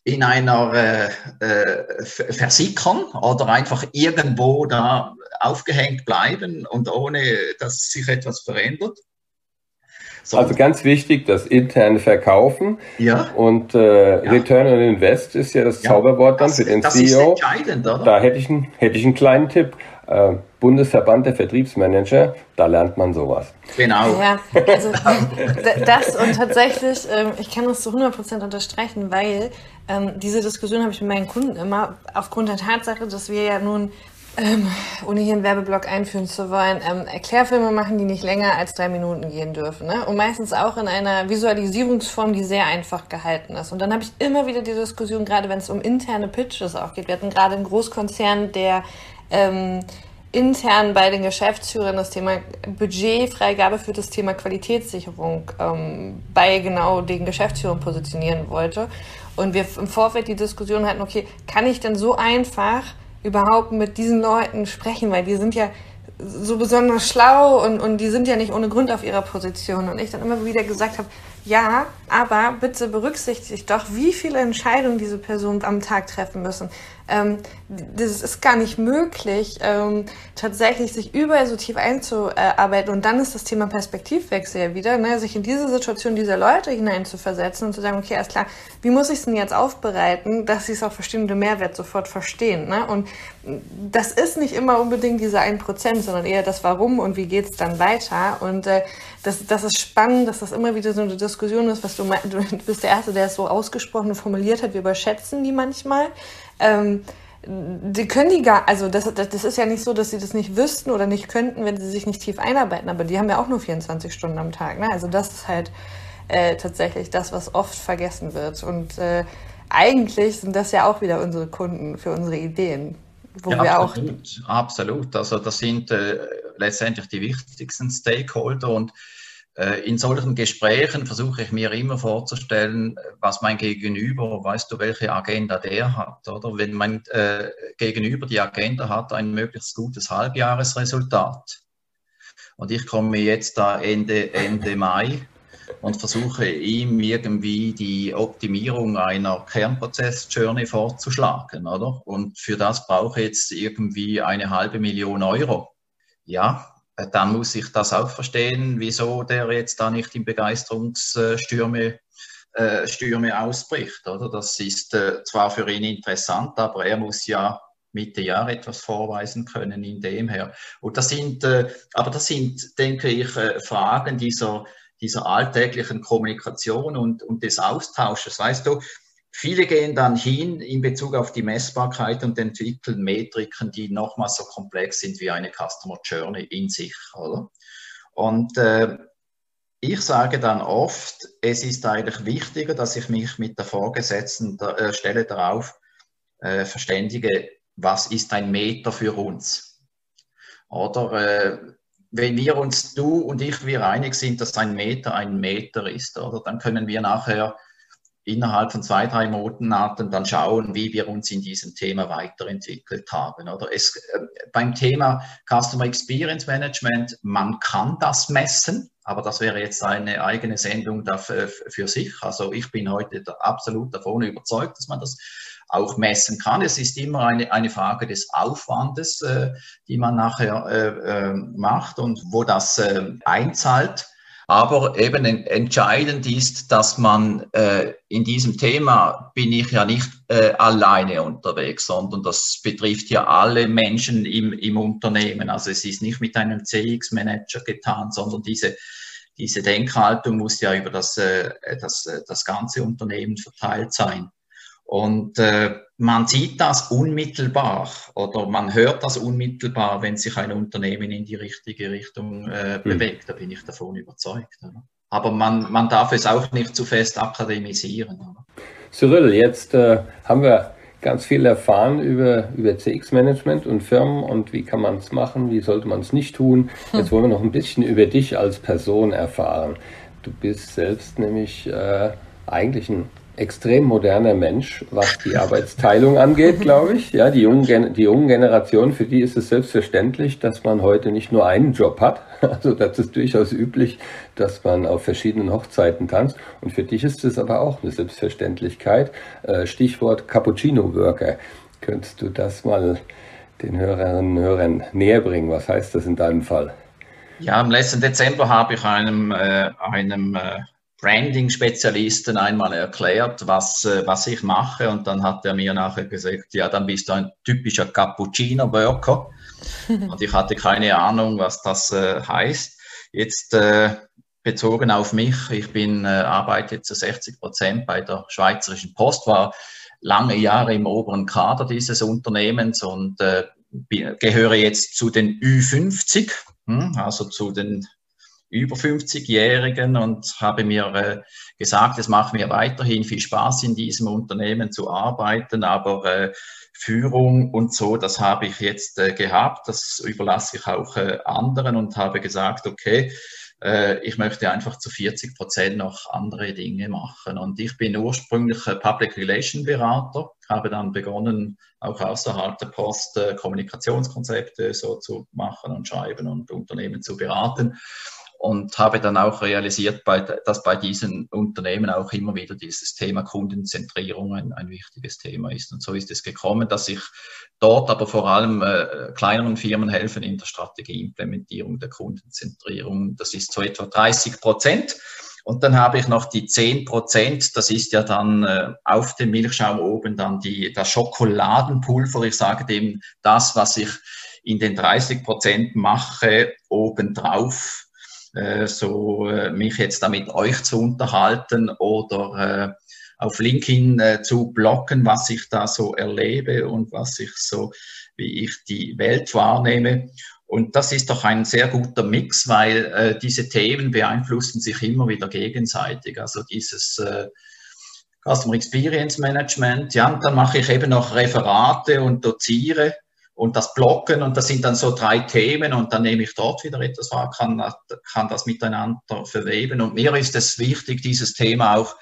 in einer äh, äh, versickern oder einfach irgendwo da aufgehängt bleiben und ohne, dass sich etwas verändert. So. Also ganz wichtig, das interne Verkaufen. Ja. Und äh, ja. Return on Invest ist ja das ja. Zauberwort dann das, für den das CEO. Ist entscheidend, oder? Da hätte ich, einen, hätte ich einen kleinen Tipp. Äh, Bundesverband der Vertriebsmanager, da lernt man sowas. Genau. Ja, also das und tatsächlich, ähm, ich kann das zu 100% unterstreichen, weil ähm, diese Diskussion habe ich mit meinen Kunden immer aufgrund der Tatsache, dass wir ja nun ähm, ohne hier einen Werbeblock einführen zu wollen, ähm, Erklärfilme machen, die nicht länger als drei Minuten gehen dürfen. Ne? Und meistens auch in einer Visualisierungsform, die sehr einfach gehalten ist. Und dann habe ich immer wieder die Diskussion, gerade wenn es um interne Pitches auch geht. Wir hatten gerade einen Großkonzern, der ähm, intern bei den Geschäftsführern das Thema Budgetfreigabe für das Thema Qualitätssicherung ähm, bei genau den Geschäftsführern positionieren wollte. Und wir im Vorfeld die Diskussion hatten, okay, kann ich denn so einfach überhaupt mit diesen Leuten sprechen, weil die sind ja so besonders schlau und, und die sind ja nicht ohne Grund auf ihrer Position. Und ich dann immer wieder gesagt habe, ja, aber bitte berücksichtigt doch, wie viele Entscheidungen diese Personen am Tag treffen müssen ähm, das ist gar nicht möglich, ähm, tatsächlich sich überall so tief einzuarbeiten. Und dann ist das Thema Perspektivwechsel ja wieder, ne? sich in diese Situation dieser Leute hineinzuversetzen und zu sagen, okay, alles klar, wie muss ich es denn jetzt aufbereiten, dass sie es auch verstehen und den Mehrwert sofort verstehen. Ne? Und das ist nicht immer unbedingt diese ein Prozent, sondern eher das Warum und wie geht es dann weiter. Und äh, das, das ist spannend, dass das immer wieder so eine Diskussion ist, was du meinst. Du bist der Erste, der es so ausgesprochen und formuliert hat. Wir überschätzen die manchmal. Ähm, die können die gar, also das, das, ist ja nicht so, dass sie das nicht wüssten oder nicht könnten, wenn sie sich nicht tief einarbeiten, aber die haben ja auch nur 24 Stunden am Tag. Ne? Also das ist halt äh, tatsächlich das, was oft vergessen wird. Und äh, eigentlich sind das ja auch wieder unsere Kunden für unsere Ideen. Wo ja, wir absolut, auch absolut. Also das sind äh, letztendlich die wichtigsten Stakeholder und äh, in solchen Gesprächen versuche ich mir immer vorzustellen, was mein Gegenüber, weißt du, welche Agenda der hat, oder? Wenn mein äh, Gegenüber die Agenda hat, ein möglichst gutes Halbjahresresultat. Und ich komme jetzt da Ende, Ende Mai und versuche ihm irgendwie die Optimierung einer Kernprozess-Journey vorzuschlagen, oder? Und für das brauche ich jetzt irgendwie eine halbe Million Euro. Ja, dann muss ich das auch verstehen, wieso der jetzt da nicht in Begeisterungsstürme äh, Stürme ausbricht. Oder? Das ist äh, zwar für ihn interessant, aber er muss ja Mitte Jahr etwas vorweisen können in dem her. Und das sind, äh, aber das sind, denke ich, Fragen dieser, dieser alltäglichen Kommunikation und, und des Austausches. Weißt du, Viele gehen dann hin in Bezug auf die Messbarkeit und entwickeln Metriken, die nochmal so komplex sind wie eine Customer Journey in sich. Oder? Und äh, ich sage dann oft, es ist eigentlich wichtiger, dass ich mich mit der Vorgesetzten äh, Stelle darauf äh, verständige, was ist ein Meter für uns? Oder äh, wenn wir uns, du und ich, wir einig sind, dass ein Meter ein Meter ist, oder dann können wir nachher innerhalb von zwei, drei Monaten dann schauen, wie wir uns in diesem Thema weiterentwickelt haben. Oder es, äh, beim Thema Customer Experience Management, man kann das messen, aber das wäre jetzt eine eigene Sendung dafür, für sich. Also ich bin heute absolut davon überzeugt, dass man das auch messen kann. Es ist immer eine, eine Frage des Aufwandes, äh, die man nachher äh, äh, macht und wo das äh, einzahlt. Aber eben entscheidend ist, dass man äh, in diesem Thema bin ich ja nicht äh, alleine unterwegs, sondern das betrifft ja alle Menschen im, im Unternehmen. Also es ist nicht mit einem CX-Manager getan, sondern diese, diese Denkhaltung muss ja über das, äh, das, äh, das ganze Unternehmen verteilt sein. Und äh, man sieht das unmittelbar oder man hört das unmittelbar, wenn sich ein Unternehmen in die richtige Richtung äh, hm. bewegt. Da bin ich davon überzeugt. Oder? Aber man, man darf es auch nicht zu fest akademisieren. Oder? Cyril, jetzt äh, haben wir ganz viel erfahren über, über CX-Management und Firmen und wie kann man es machen, wie sollte man es nicht tun. Hm. Jetzt wollen wir noch ein bisschen über dich als Person erfahren. Du bist selbst nämlich äh, eigentlich ein extrem moderner Mensch, was die Arbeitsteilung angeht, glaube ich. Ja, die jungen, die jungen Generation, für die ist es selbstverständlich, dass man heute nicht nur einen Job hat. Also das ist durchaus üblich, dass man auf verschiedenen Hochzeiten tanzt. Und für dich ist es aber auch eine Selbstverständlichkeit. Äh, Stichwort Cappuccino-Worker. Könntest du das mal den Hörerinnen und Hörern näher bringen? Was heißt das in deinem Fall? Ja, im letzten Dezember habe ich einem, äh, einem äh, Branding-Spezialisten einmal erklärt, was, äh, was ich mache. Und dann hat er mir nachher gesagt, ja, dann bist du ein typischer Cappuccino-Worker. und ich hatte keine Ahnung, was das äh, heißt. Jetzt äh, bezogen auf mich, ich bin, äh, arbeite zu 60 Prozent bei der Schweizerischen Post, war lange Jahre im oberen Kader dieses Unternehmens und äh, gehöre jetzt zu den Ü50, hm, also zu den über 50-Jährigen und habe mir äh, gesagt, es macht mir weiterhin viel Spaß, in diesem Unternehmen zu arbeiten, aber äh, Führung und so, das habe ich jetzt äh, gehabt, das überlasse ich auch äh, anderen und habe gesagt, okay, äh, ich möchte einfach zu 40 Prozent noch andere Dinge machen. Und ich bin ursprünglich Public Relation Berater, habe dann begonnen, auch außerhalb der Post äh, Kommunikationskonzepte so zu machen und schreiben und Unternehmen zu beraten und habe dann auch realisiert, dass bei diesen Unternehmen auch immer wieder dieses Thema Kundenzentrierung ein, ein wichtiges Thema ist. Und so ist es gekommen, dass ich dort aber vor allem äh, kleineren Firmen helfen in der Strategieimplementierung der Kundenzentrierung. Das ist so etwa 30 Prozent. Und dann habe ich noch die 10 Prozent, das ist ja dann äh, auf dem Milchschaum oben dann die, das Schokoladenpulver. Ich sage dem das, was ich in den 30 Prozent mache, obendrauf äh, so äh, mich jetzt damit euch zu unterhalten oder äh, auf LinkedIn äh, zu blocken, was ich da so erlebe und was ich so, wie ich die Welt wahrnehme. Und das ist doch ein sehr guter Mix, weil äh, diese Themen beeinflussen sich immer wieder gegenseitig. Also dieses äh, Customer Experience Management, ja, und dann mache ich eben noch Referate und doziere und das Blocken und das sind dann so drei Themen und dann nehme ich dort wieder etwas wahr, kann, kann das miteinander verweben. Und mir ist es wichtig, dieses Thema auch,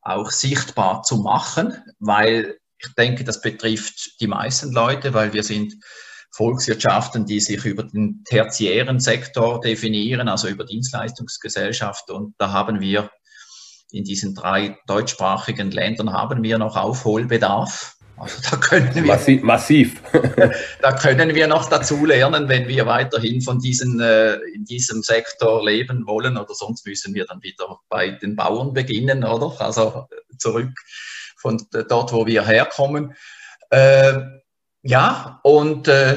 auch sichtbar zu machen, weil ich denke, das betrifft die meisten Leute, weil wir sind Volkswirtschaften, die sich über den tertiären Sektor definieren, also über Dienstleistungsgesellschaft. Und da haben wir in diesen drei deutschsprachigen Ländern haben wir noch Aufholbedarf. Also da können wir massiv. massiv. da können wir noch dazu lernen, wenn wir weiterhin von diesen, äh, in diesem Sektor leben wollen oder sonst müssen wir dann wieder bei den Bauern beginnen, oder? Also zurück von dort, wo wir herkommen. Äh, ja, und äh,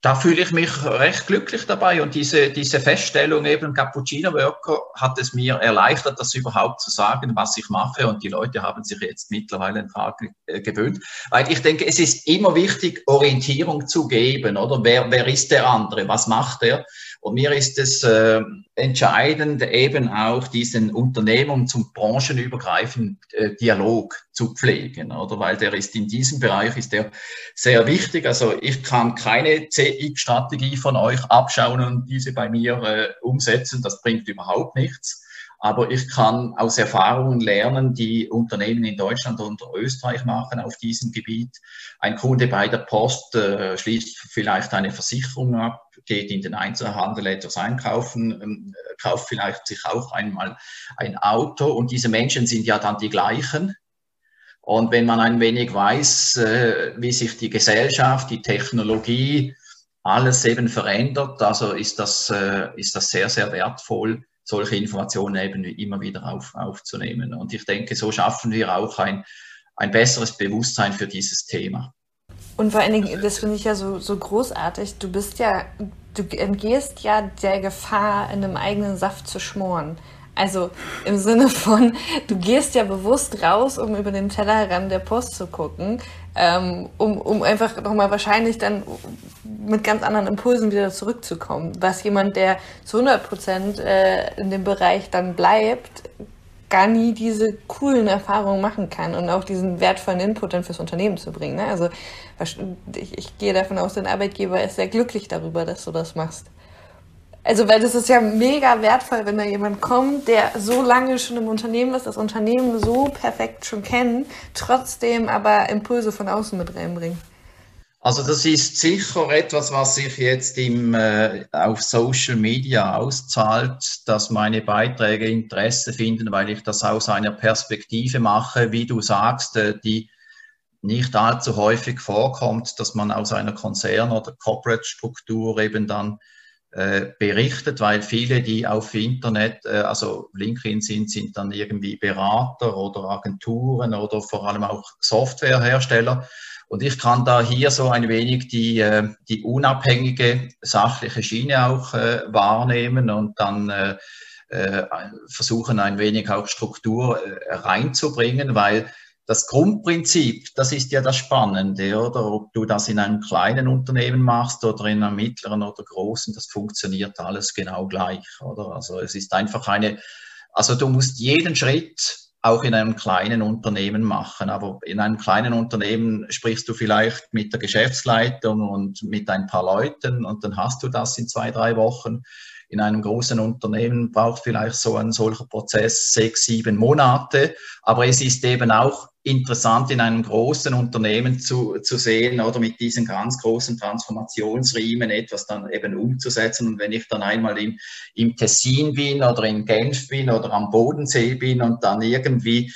da fühle ich mich recht glücklich dabei und diese, diese Feststellung eben Cappuccino Worker hat es mir erleichtert, das überhaupt zu sagen, was ich mache und die Leute haben sich jetzt mittlerweile ein paar äh, gewöhnt, weil ich denke, es ist immer wichtig, Orientierung zu geben, oder? Wer, wer ist der andere? Was macht er? Und mir ist es äh, entscheidend, eben auch diesen Unternehmungen zum branchenübergreifenden äh, Dialog zu pflegen, oder? Weil der ist in diesem Bereich ist der sehr wichtig. Also ich kann keine CX-Strategie von euch abschauen und diese bei mir äh, umsetzen. Das bringt überhaupt nichts. Aber ich kann aus Erfahrungen lernen, die Unternehmen in Deutschland und Österreich machen auf diesem Gebiet. Ein Kunde bei der Post äh, schließt vielleicht eine Versicherung ab, geht in den Einzelhandel etwas einkaufen, ähm, kauft vielleicht sich auch einmal ein Auto und diese Menschen sind ja dann die gleichen. Und wenn man ein wenig weiß, äh, wie sich die Gesellschaft, die Technologie, alles eben verändert, also ist das, äh, ist das sehr, sehr wertvoll, solche Informationen eben immer wieder auf, aufzunehmen. Und ich denke, so schaffen wir auch ein, ein besseres Bewusstsein für dieses Thema. Und vor allen Dingen, das finde ich ja so, so großartig, du bist ja, du entgehst ja der Gefahr, in einem eigenen Saft zu schmoren. Also im Sinne von, du gehst ja bewusst raus, um über den Tellerrand der Post zu gucken, ähm, um, um einfach nochmal wahrscheinlich dann mit ganz anderen Impulsen wieder zurückzukommen. Was jemand, der zu 100 Prozent äh, in dem Bereich dann bleibt, gar nie diese coolen Erfahrungen machen kann und auch diesen wertvollen Input dann fürs Unternehmen zu bringen. Ne? Also ich, ich gehe davon aus, dein Arbeitgeber ist sehr glücklich darüber, dass du das machst. Also, weil das ist ja mega wertvoll, wenn da jemand kommt, der so lange schon im Unternehmen ist, das Unternehmen so perfekt schon kennt, trotzdem aber Impulse von außen mit reinbringt. Also das ist sicher etwas, was sich jetzt im, äh, auf Social Media auszahlt, dass meine Beiträge Interesse finden, weil ich das aus einer Perspektive mache, wie du sagst, äh, die nicht allzu häufig vorkommt, dass man aus einer Konzern- oder Corporate-Struktur eben dann äh, berichtet, weil viele, die auf Internet, äh, also LinkedIn sind, sind dann irgendwie Berater oder Agenturen oder vor allem auch Softwarehersteller. Und ich kann da hier so ein wenig die, äh, die unabhängige sachliche Schiene auch äh, wahrnehmen und dann äh, äh, versuchen ein wenig auch Struktur äh, reinzubringen, weil das Grundprinzip, das ist ja das Spannende, oder? Ob du das in einem kleinen Unternehmen machst oder in einem mittleren oder großen, das funktioniert alles genau gleich, oder? Also es ist einfach eine, also du musst jeden Schritt auch in einem kleinen Unternehmen machen. Aber in einem kleinen Unternehmen sprichst du vielleicht mit der Geschäftsleitung und mit ein paar Leuten und dann hast du das in zwei, drei Wochen. In einem großen Unternehmen braucht vielleicht so ein solcher Prozess sechs, sieben Monate. Aber es ist eben auch interessant in einem großen Unternehmen zu, zu sehen oder mit diesen ganz großen Transformationsriemen etwas dann eben umzusetzen. Und wenn ich dann einmal im, im Tessin bin oder in Genf bin oder am Bodensee bin und dann irgendwie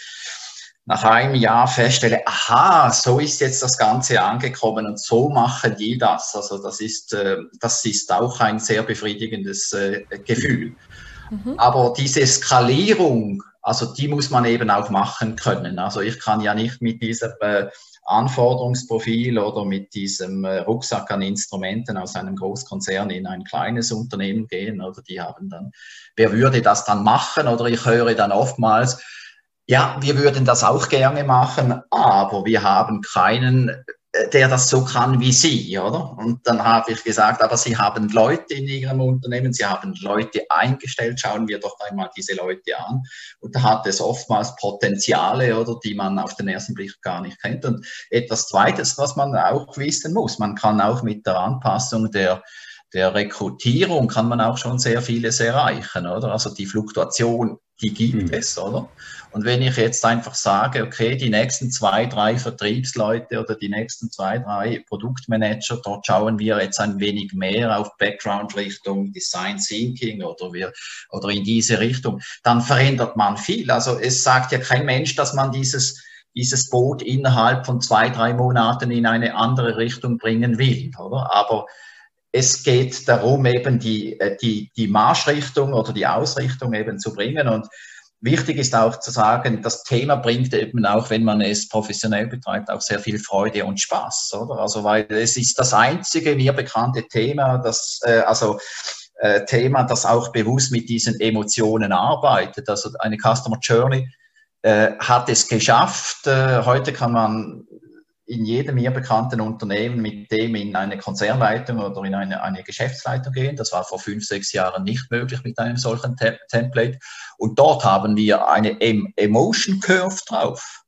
nach einem Jahr feststelle, aha, so ist jetzt das Ganze angekommen und so machen die das. Also das ist, äh, das ist auch ein sehr befriedigendes äh, Gefühl. Mhm. Aber diese Skalierung, also die muss man eben auch machen können. Also ich kann ja nicht mit diesem äh, Anforderungsprofil oder mit diesem Rucksack an Instrumenten aus einem Großkonzern in ein kleines Unternehmen gehen. Oder die haben dann, wer würde das dann machen? Oder ich höre dann oftmals, ja, wir würden das auch gerne machen, aber wir haben keinen, äh, der das so kann wie Sie, oder? Und dann habe ich gesagt, aber Sie haben Leute in Ihrem Unternehmen, Sie haben Leute eingestellt, schauen wir doch einmal diese Leute an. Und da hat es oftmals Potenziale, oder, die man auf den ersten Blick gar nicht kennt. Und etwas Zweites, was man auch wissen muss, man kann auch mit der Anpassung der der Rekrutierung kann man auch schon sehr vieles erreichen, oder? Also die Fluktuation, die gibt mhm. es, oder? Und wenn ich jetzt einfach sage, okay, die nächsten zwei, drei Vertriebsleute oder die nächsten zwei, drei Produktmanager, dort schauen wir jetzt ein wenig mehr auf Background-Richtung Design Thinking oder wir, oder in diese Richtung, dann verändert man viel. Also es sagt ja kein Mensch, dass man dieses, dieses Boot innerhalb von zwei, drei Monaten in eine andere Richtung bringen will, oder? Aber es geht darum, eben die, äh, die, die Marschrichtung oder die Ausrichtung eben zu bringen und wichtig ist auch zu sagen, das Thema bringt eben auch, wenn man es professionell betreibt, auch sehr viel Freude und Spaß, oder? Also, weil es ist das einzige mir bekannte Thema, das, äh, also, äh, Thema, das auch bewusst mit diesen Emotionen arbeitet. Also eine Customer Journey äh, hat es geschafft. Äh, heute kann man in jedem mir bekannten Unternehmen mit dem in eine Konzernleitung oder in eine, eine Geschäftsleitung gehen. Das war vor fünf, sechs Jahren nicht möglich mit einem solchen Te Template. Und dort haben wir eine Emotion Curve drauf.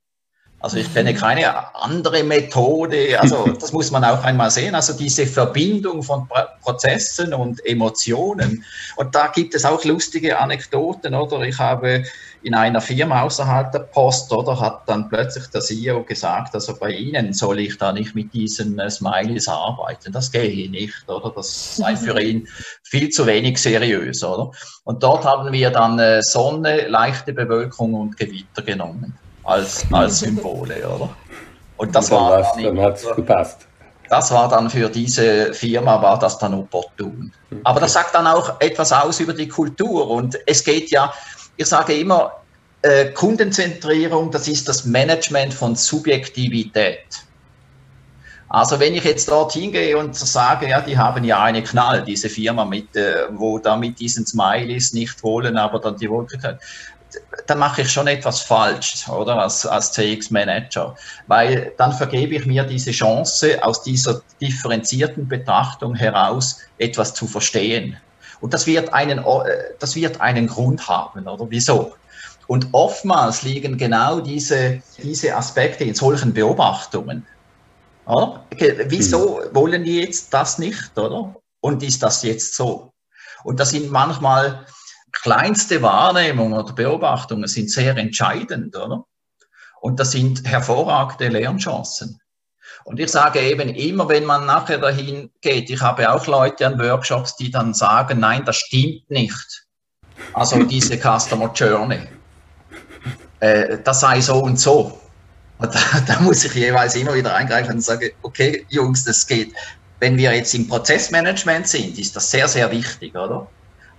Also ich kenne keine andere Methode. Also das muss man auch einmal sehen. Also diese Verbindung von Prozessen und Emotionen. Und da gibt es auch lustige Anekdoten, oder? Ich habe in einer Firma außerhalb der Post, oder, hat dann plötzlich der CEO gesagt, also bei Ihnen soll ich da nicht mit diesen äh, Smileys arbeiten. Das gehe nicht, oder? Das sei für ihn viel zu wenig seriös, oder? Und dort haben wir dann äh, Sonne, leichte Bewölkung und Gewitter genommen als, als Symbole, oder? Und das war dann, dann hat es gepasst. Das war dann für diese Firma, war das dann opportun. Aber das sagt dann auch etwas aus über die Kultur. Und es geht ja, ich sage immer, äh, Kundenzentrierung, das ist das Management von Subjektivität. Also wenn ich jetzt dort hingehe und sage, ja, die haben ja eine Knall, diese Firma, mit, äh, wo da mit diesen Smileys nicht wollen, aber dann die Wolke können, dann mache ich schon etwas falsch, oder, als, als CX-Manager. Weil dann vergebe ich mir diese Chance, aus dieser differenzierten Betrachtung heraus etwas zu verstehen. Und das wird einen, äh, das wird einen Grund haben, oder? Wieso? Und oftmals liegen genau diese, diese Aspekte in solchen Beobachtungen. Oder? Wieso hm. wollen die jetzt das nicht, oder? Und ist das jetzt so? Und das sind manchmal kleinste Wahrnehmungen oder Beobachtungen sind sehr entscheidend, oder? Und das sind hervorragende Lernchancen. Und ich sage eben immer, wenn man nachher dahin geht, ich habe auch Leute an Workshops, die dann sagen, nein, das stimmt nicht. Also diese Customer Journey. Äh, das sei so und so. Und da, da, muss ich jeweils immer wieder eingreifen und sagen, okay, Jungs, das geht. Wenn wir jetzt im Prozessmanagement sind, ist das sehr, sehr wichtig, oder?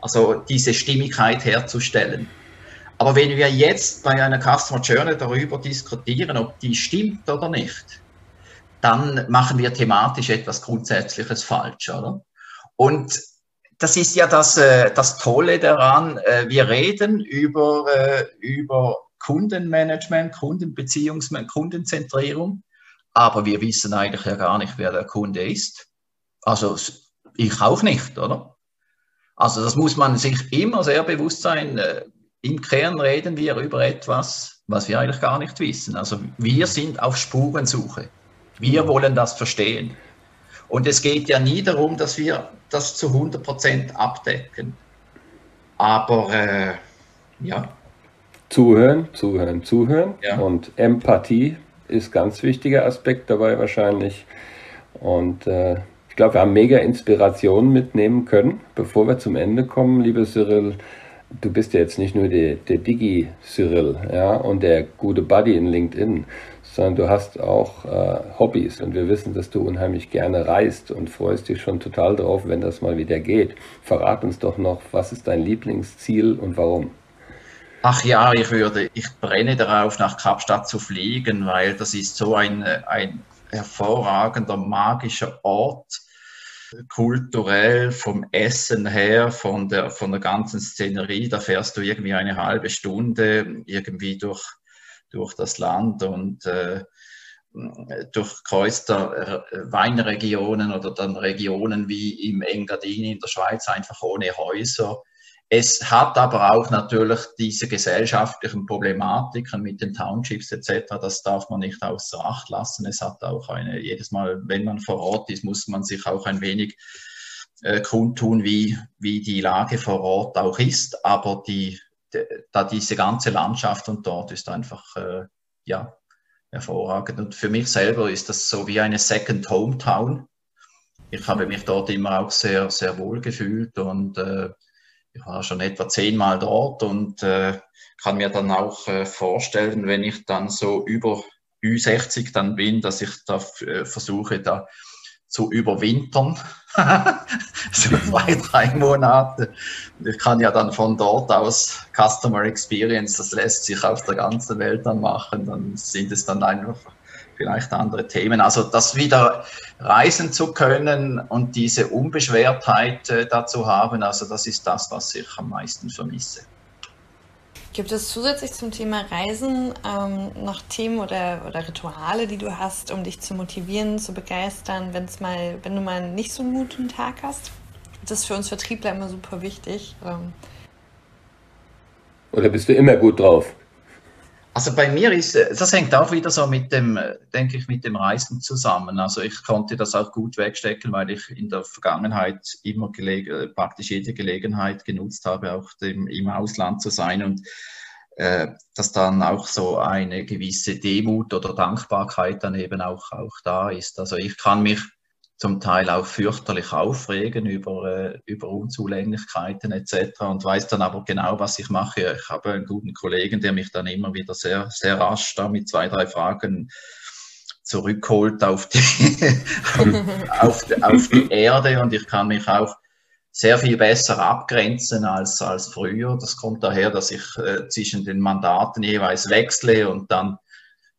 Also diese Stimmigkeit herzustellen. Aber wenn wir jetzt bei einer Customer Journey darüber diskutieren, ob die stimmt oder nicht, dann machen wir thematisch etwas Grundsätzliches falsch, oder? Und das ist ja das, äh, das Tolle daran. Äh, wir reden über, äh, über Kundenmanagement, Kundenbeziehungsmanagement, Kundenzentrierung, aber wir wissen eigentlich ja gar nicht, wer der Kunde ist. Also ich auch nicht, oder? Also das muss man sich immer sehr bewusst sein. Äh, Im Kern reden wir über etwas, was wir eigentlich gar nicht wissen. Also wir sind auf Spurensuche. Wir wollen das verstehen. Und es geht ja nie darum, dass wir das zu 100 Prozent abdecken. Aber äh, ja. Zuhören, zuhören, zuhören. Ja. Und Empathie ist ganz wichtiger Aspekt dabei wahrscheinlich. Und äh, ich glaube, wir haben mega Inspirationen mitnehmen können. Bevor wir zum Ende kommen, liebe Cyril, du bist ja jetzt nicht nur der, der Digi-Cyril ja, und der gute Buddy in LinkedIn, sondern du hast auch äh, Hobbys und wir wissen, dass du unheimlich gerne reist und freust dich schon total drauf, wenn das mal wieder geht. Verrat uns doch noch, was ist dein Lieblingsziel und warum? Ach ja, ich würde, ich brenne darauf, nach Kapstadt zu fliegen, weil das ist so ein, ein hervorragender, magischer Ort kulturell, vom Essen her, von der, von der ganzen Szenerie, da fährst du irgendwie eine halbe Stunde irgendwie durch, durch das Land und äh, durchkreuzt da äh, Weinregionen oder dann Regionen wie im Engadin in der Schweiz einfach ohne Häuser es hat aber auch natürlich diese gesellschaftlichen Problematiken mit den Townships etc. Das darf man nicht außer Acht lassen. Es hat auch eine, jedes Mal, wenn man vor Ort ist, muss man sich auch ein wenig äh, kundtun, wie, wie die Lage vor Ort auch ist. Aber die, da diese ganze Landschaft und dort ist einfach, äh, ja, hervorragend. Und für mich selber ist das so wie eine Second Hometown. Ich habe mich dort immer auch sehr, sehr wohl gefühlt und äh, ich war schon etwa zehnmal dort und äh, kann mir dann auch äh, vorstellen, wenn ich dann so über Ü60 dann bin, dass ich da äh, versuche, da zu überwintern. so zwei, drei Monate. Ich kann ja dann von dort aus Customer Experience, das lässt sich auf der ganzen Welt dann machen. Dann sind es dann einfach vielleicht andere Themen. Also das wieder reisen zu können und diese Unbeschwertheit äh, dazu haben, also das ist das, was ich am meisten vermisse. Gibt es zusätzlich zum Thema Reisen ähm, noch Themen oder, oder Rituale, die du hast, um dich zu motivieren, zu begeistern, wenn's mal, wenn du mal nicht so einen guten Tag hast? Das ist für uns Vertriebler immer super wichtig. Ähm. Oder bist du immer gut drauf? Also bei mir ist, das hängt auch wieder so mit dem, denke ich, mit dem Reisen zusammen. Also ich konnte das auch gut wegstecken, weil ich in der Vergangenheit immer gelegen, praktisch jede Gelegenheit genutzt habe, auch dem, im Ausland zu sein und äh, dass dann auch so eine gewisse Demut oder Dankbarkeit dann eben auch, auch da ist. Also ich kann mich zum Teil auch fürchterlich aufregen über, äh, über Unzulänglichkeiten etc. und weiß dann aber genau, was ich mache. Ich habe einen guten Kollegen, der mich dann immer wieder sehr, sehr rasch da mit zwei, drei Fragen zurückholt auf die, auf, auf die Erde und ich kann mich auch sehr viel besser abgrenzen als, als früher. Das kommt daher, dass ich äh, zwischen den Mandaten jeweils wechsle und dann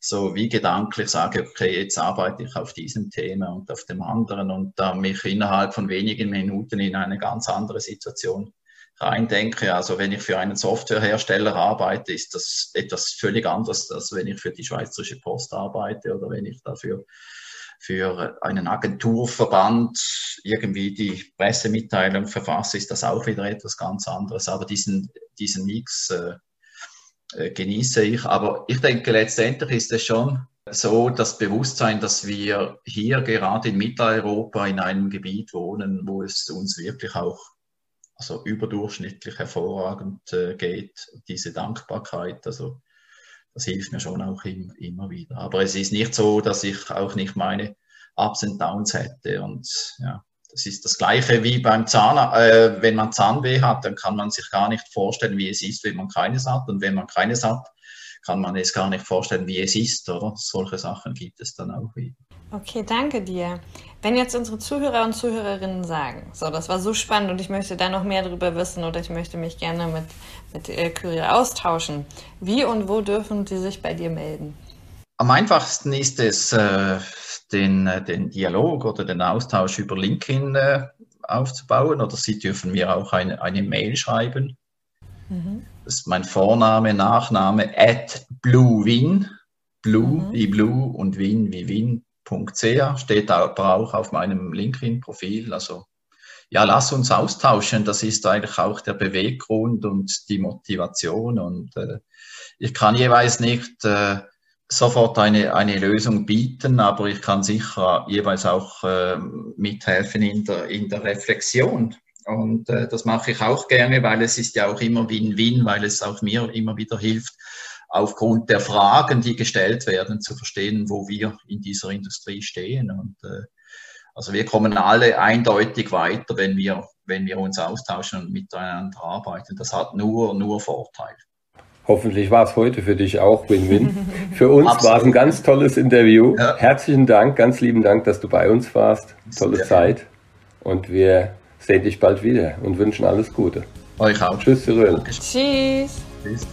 so wie gedanklich sage, okay, jetzt arbeite ich auf diesem Thema und auf dem anderen und da mich innerhalb von wenigen Minuten in eine ganz andere Situation reindenke. Also wenn ich für einen Softwarehersteller arbeite, ist das etwas völlig anderes, als wenn ich für die Schweizerische Post arbeite oder wenn ich dafür für einen Agenturverband irgendwie die Pressemitteilung verfasse, ist das auch wieder etwas ganz anderes. Aber diesen, diesen Mix äh, genieße ich. Aber ich denke, letztendlich ist es schon so das Bewusstsein, dass wir hier gerade in Mitteleuropa in einem Gebiet wohnen, wo es uns wirklich auch also überdurchschnittlich hervorragend äh, geht, diese Dankbarkeit, also das hilft mir schon auch im, immer wieder. Aber es ist nicht so, dass ich auch nicht meine Ups und Downs hätte und ja, das ist das Gleiche wie beim Zahn, äh, wenn man Zahnweh hat, dann kann man sich gar nicht vorstellen, wie es ist, wenn man keines hat. Und wenn man keines hat, kann man es gar nicht vorstellen, wie es ist, oder? Solche Sachen gibt es dann auch wieder. Okay, danke dir. Wenn jetzt unsere Zuhörer und Zuhörerinnen sagen, so, das war so spannend und ich möchte da noch mehr darüber wissen oder ich möchte mich gerne mit, mit äh, Kyrie austauschen, wie und wo dürfen sie sich bei dir melden? Am einfachsten ist es, äh, den, äh, den Dialog oder den Austausch über LinkedIn äh, aufzubauen oder Sie dürfen mir auch eine, eine Mail schreiben. Mhm. Das ist mein Vorname, Nachname at bluewin, blue mhm. wie blue und win wie win.ch, steht aber auch auf meinem LinkedIn-Profil. Also ja, lass uns austauschen. Das ist eigentlich auch der Beweggrund und die Motivation. Und äh, ich kann jeweils nicht äh, sofort eine, eine Lösung bieten, aber ich kann sicher jeweils auch äh, mithelfen in der, in der Reflexion. Und äh, das mache ich auch gerne, weil es ist ja auch immer Win-Win, weil es auch mir immer wieder hilft, aufgrund der Fragen, die gestellt werden, zu verstehen, wo wir in dieser Industrie stehen. Und äh, also wir kommen alle eindeutig weiter, wenn wir, wenn wir uns austauschen und miteinander arbeiten. Das hat nur, nur Vorteile. Hoffentlich war es heute für dich auch Win-Win. Für uns war es ein ganz tolles Interview. Ja. Herzlichen Dank, ganz lieben Dank, dass du bei uns warst. Tolle Zeit. Und wir sehen dich bald wieder und wünschen alles Gute. Euch auch. Tschüss, Cyril. Tschüss. Tschüss.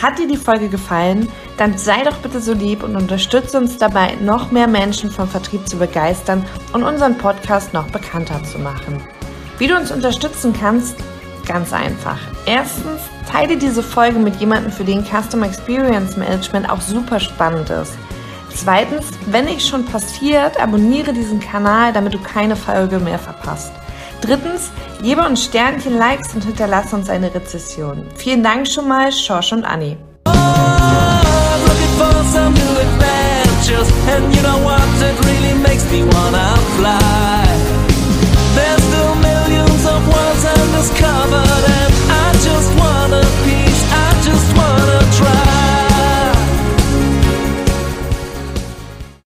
Hat dir die Folge gefallen? Dann sei doch bitte so lieb und unterstütze uns dabei, noch mehr Menschen vom Vertrieb zu begeistern und unseren Podcast noch bekannter zu machen. Wie du uns unterstützen kannst, Ganz einfach. Erstens, teile diese Folge mit jemandem, für den Customer Experience Management auch super spannend ist. Zweitens, wenn nicht schon passiert, abonniere diesen Kanal, damit du keine Folge mehr verpasst. Drittens, gebe uns Sternchen, Likes und hinterlasse uns eine Rezession. Vielen Dank schon mal, Schorsch und Anni. Oh,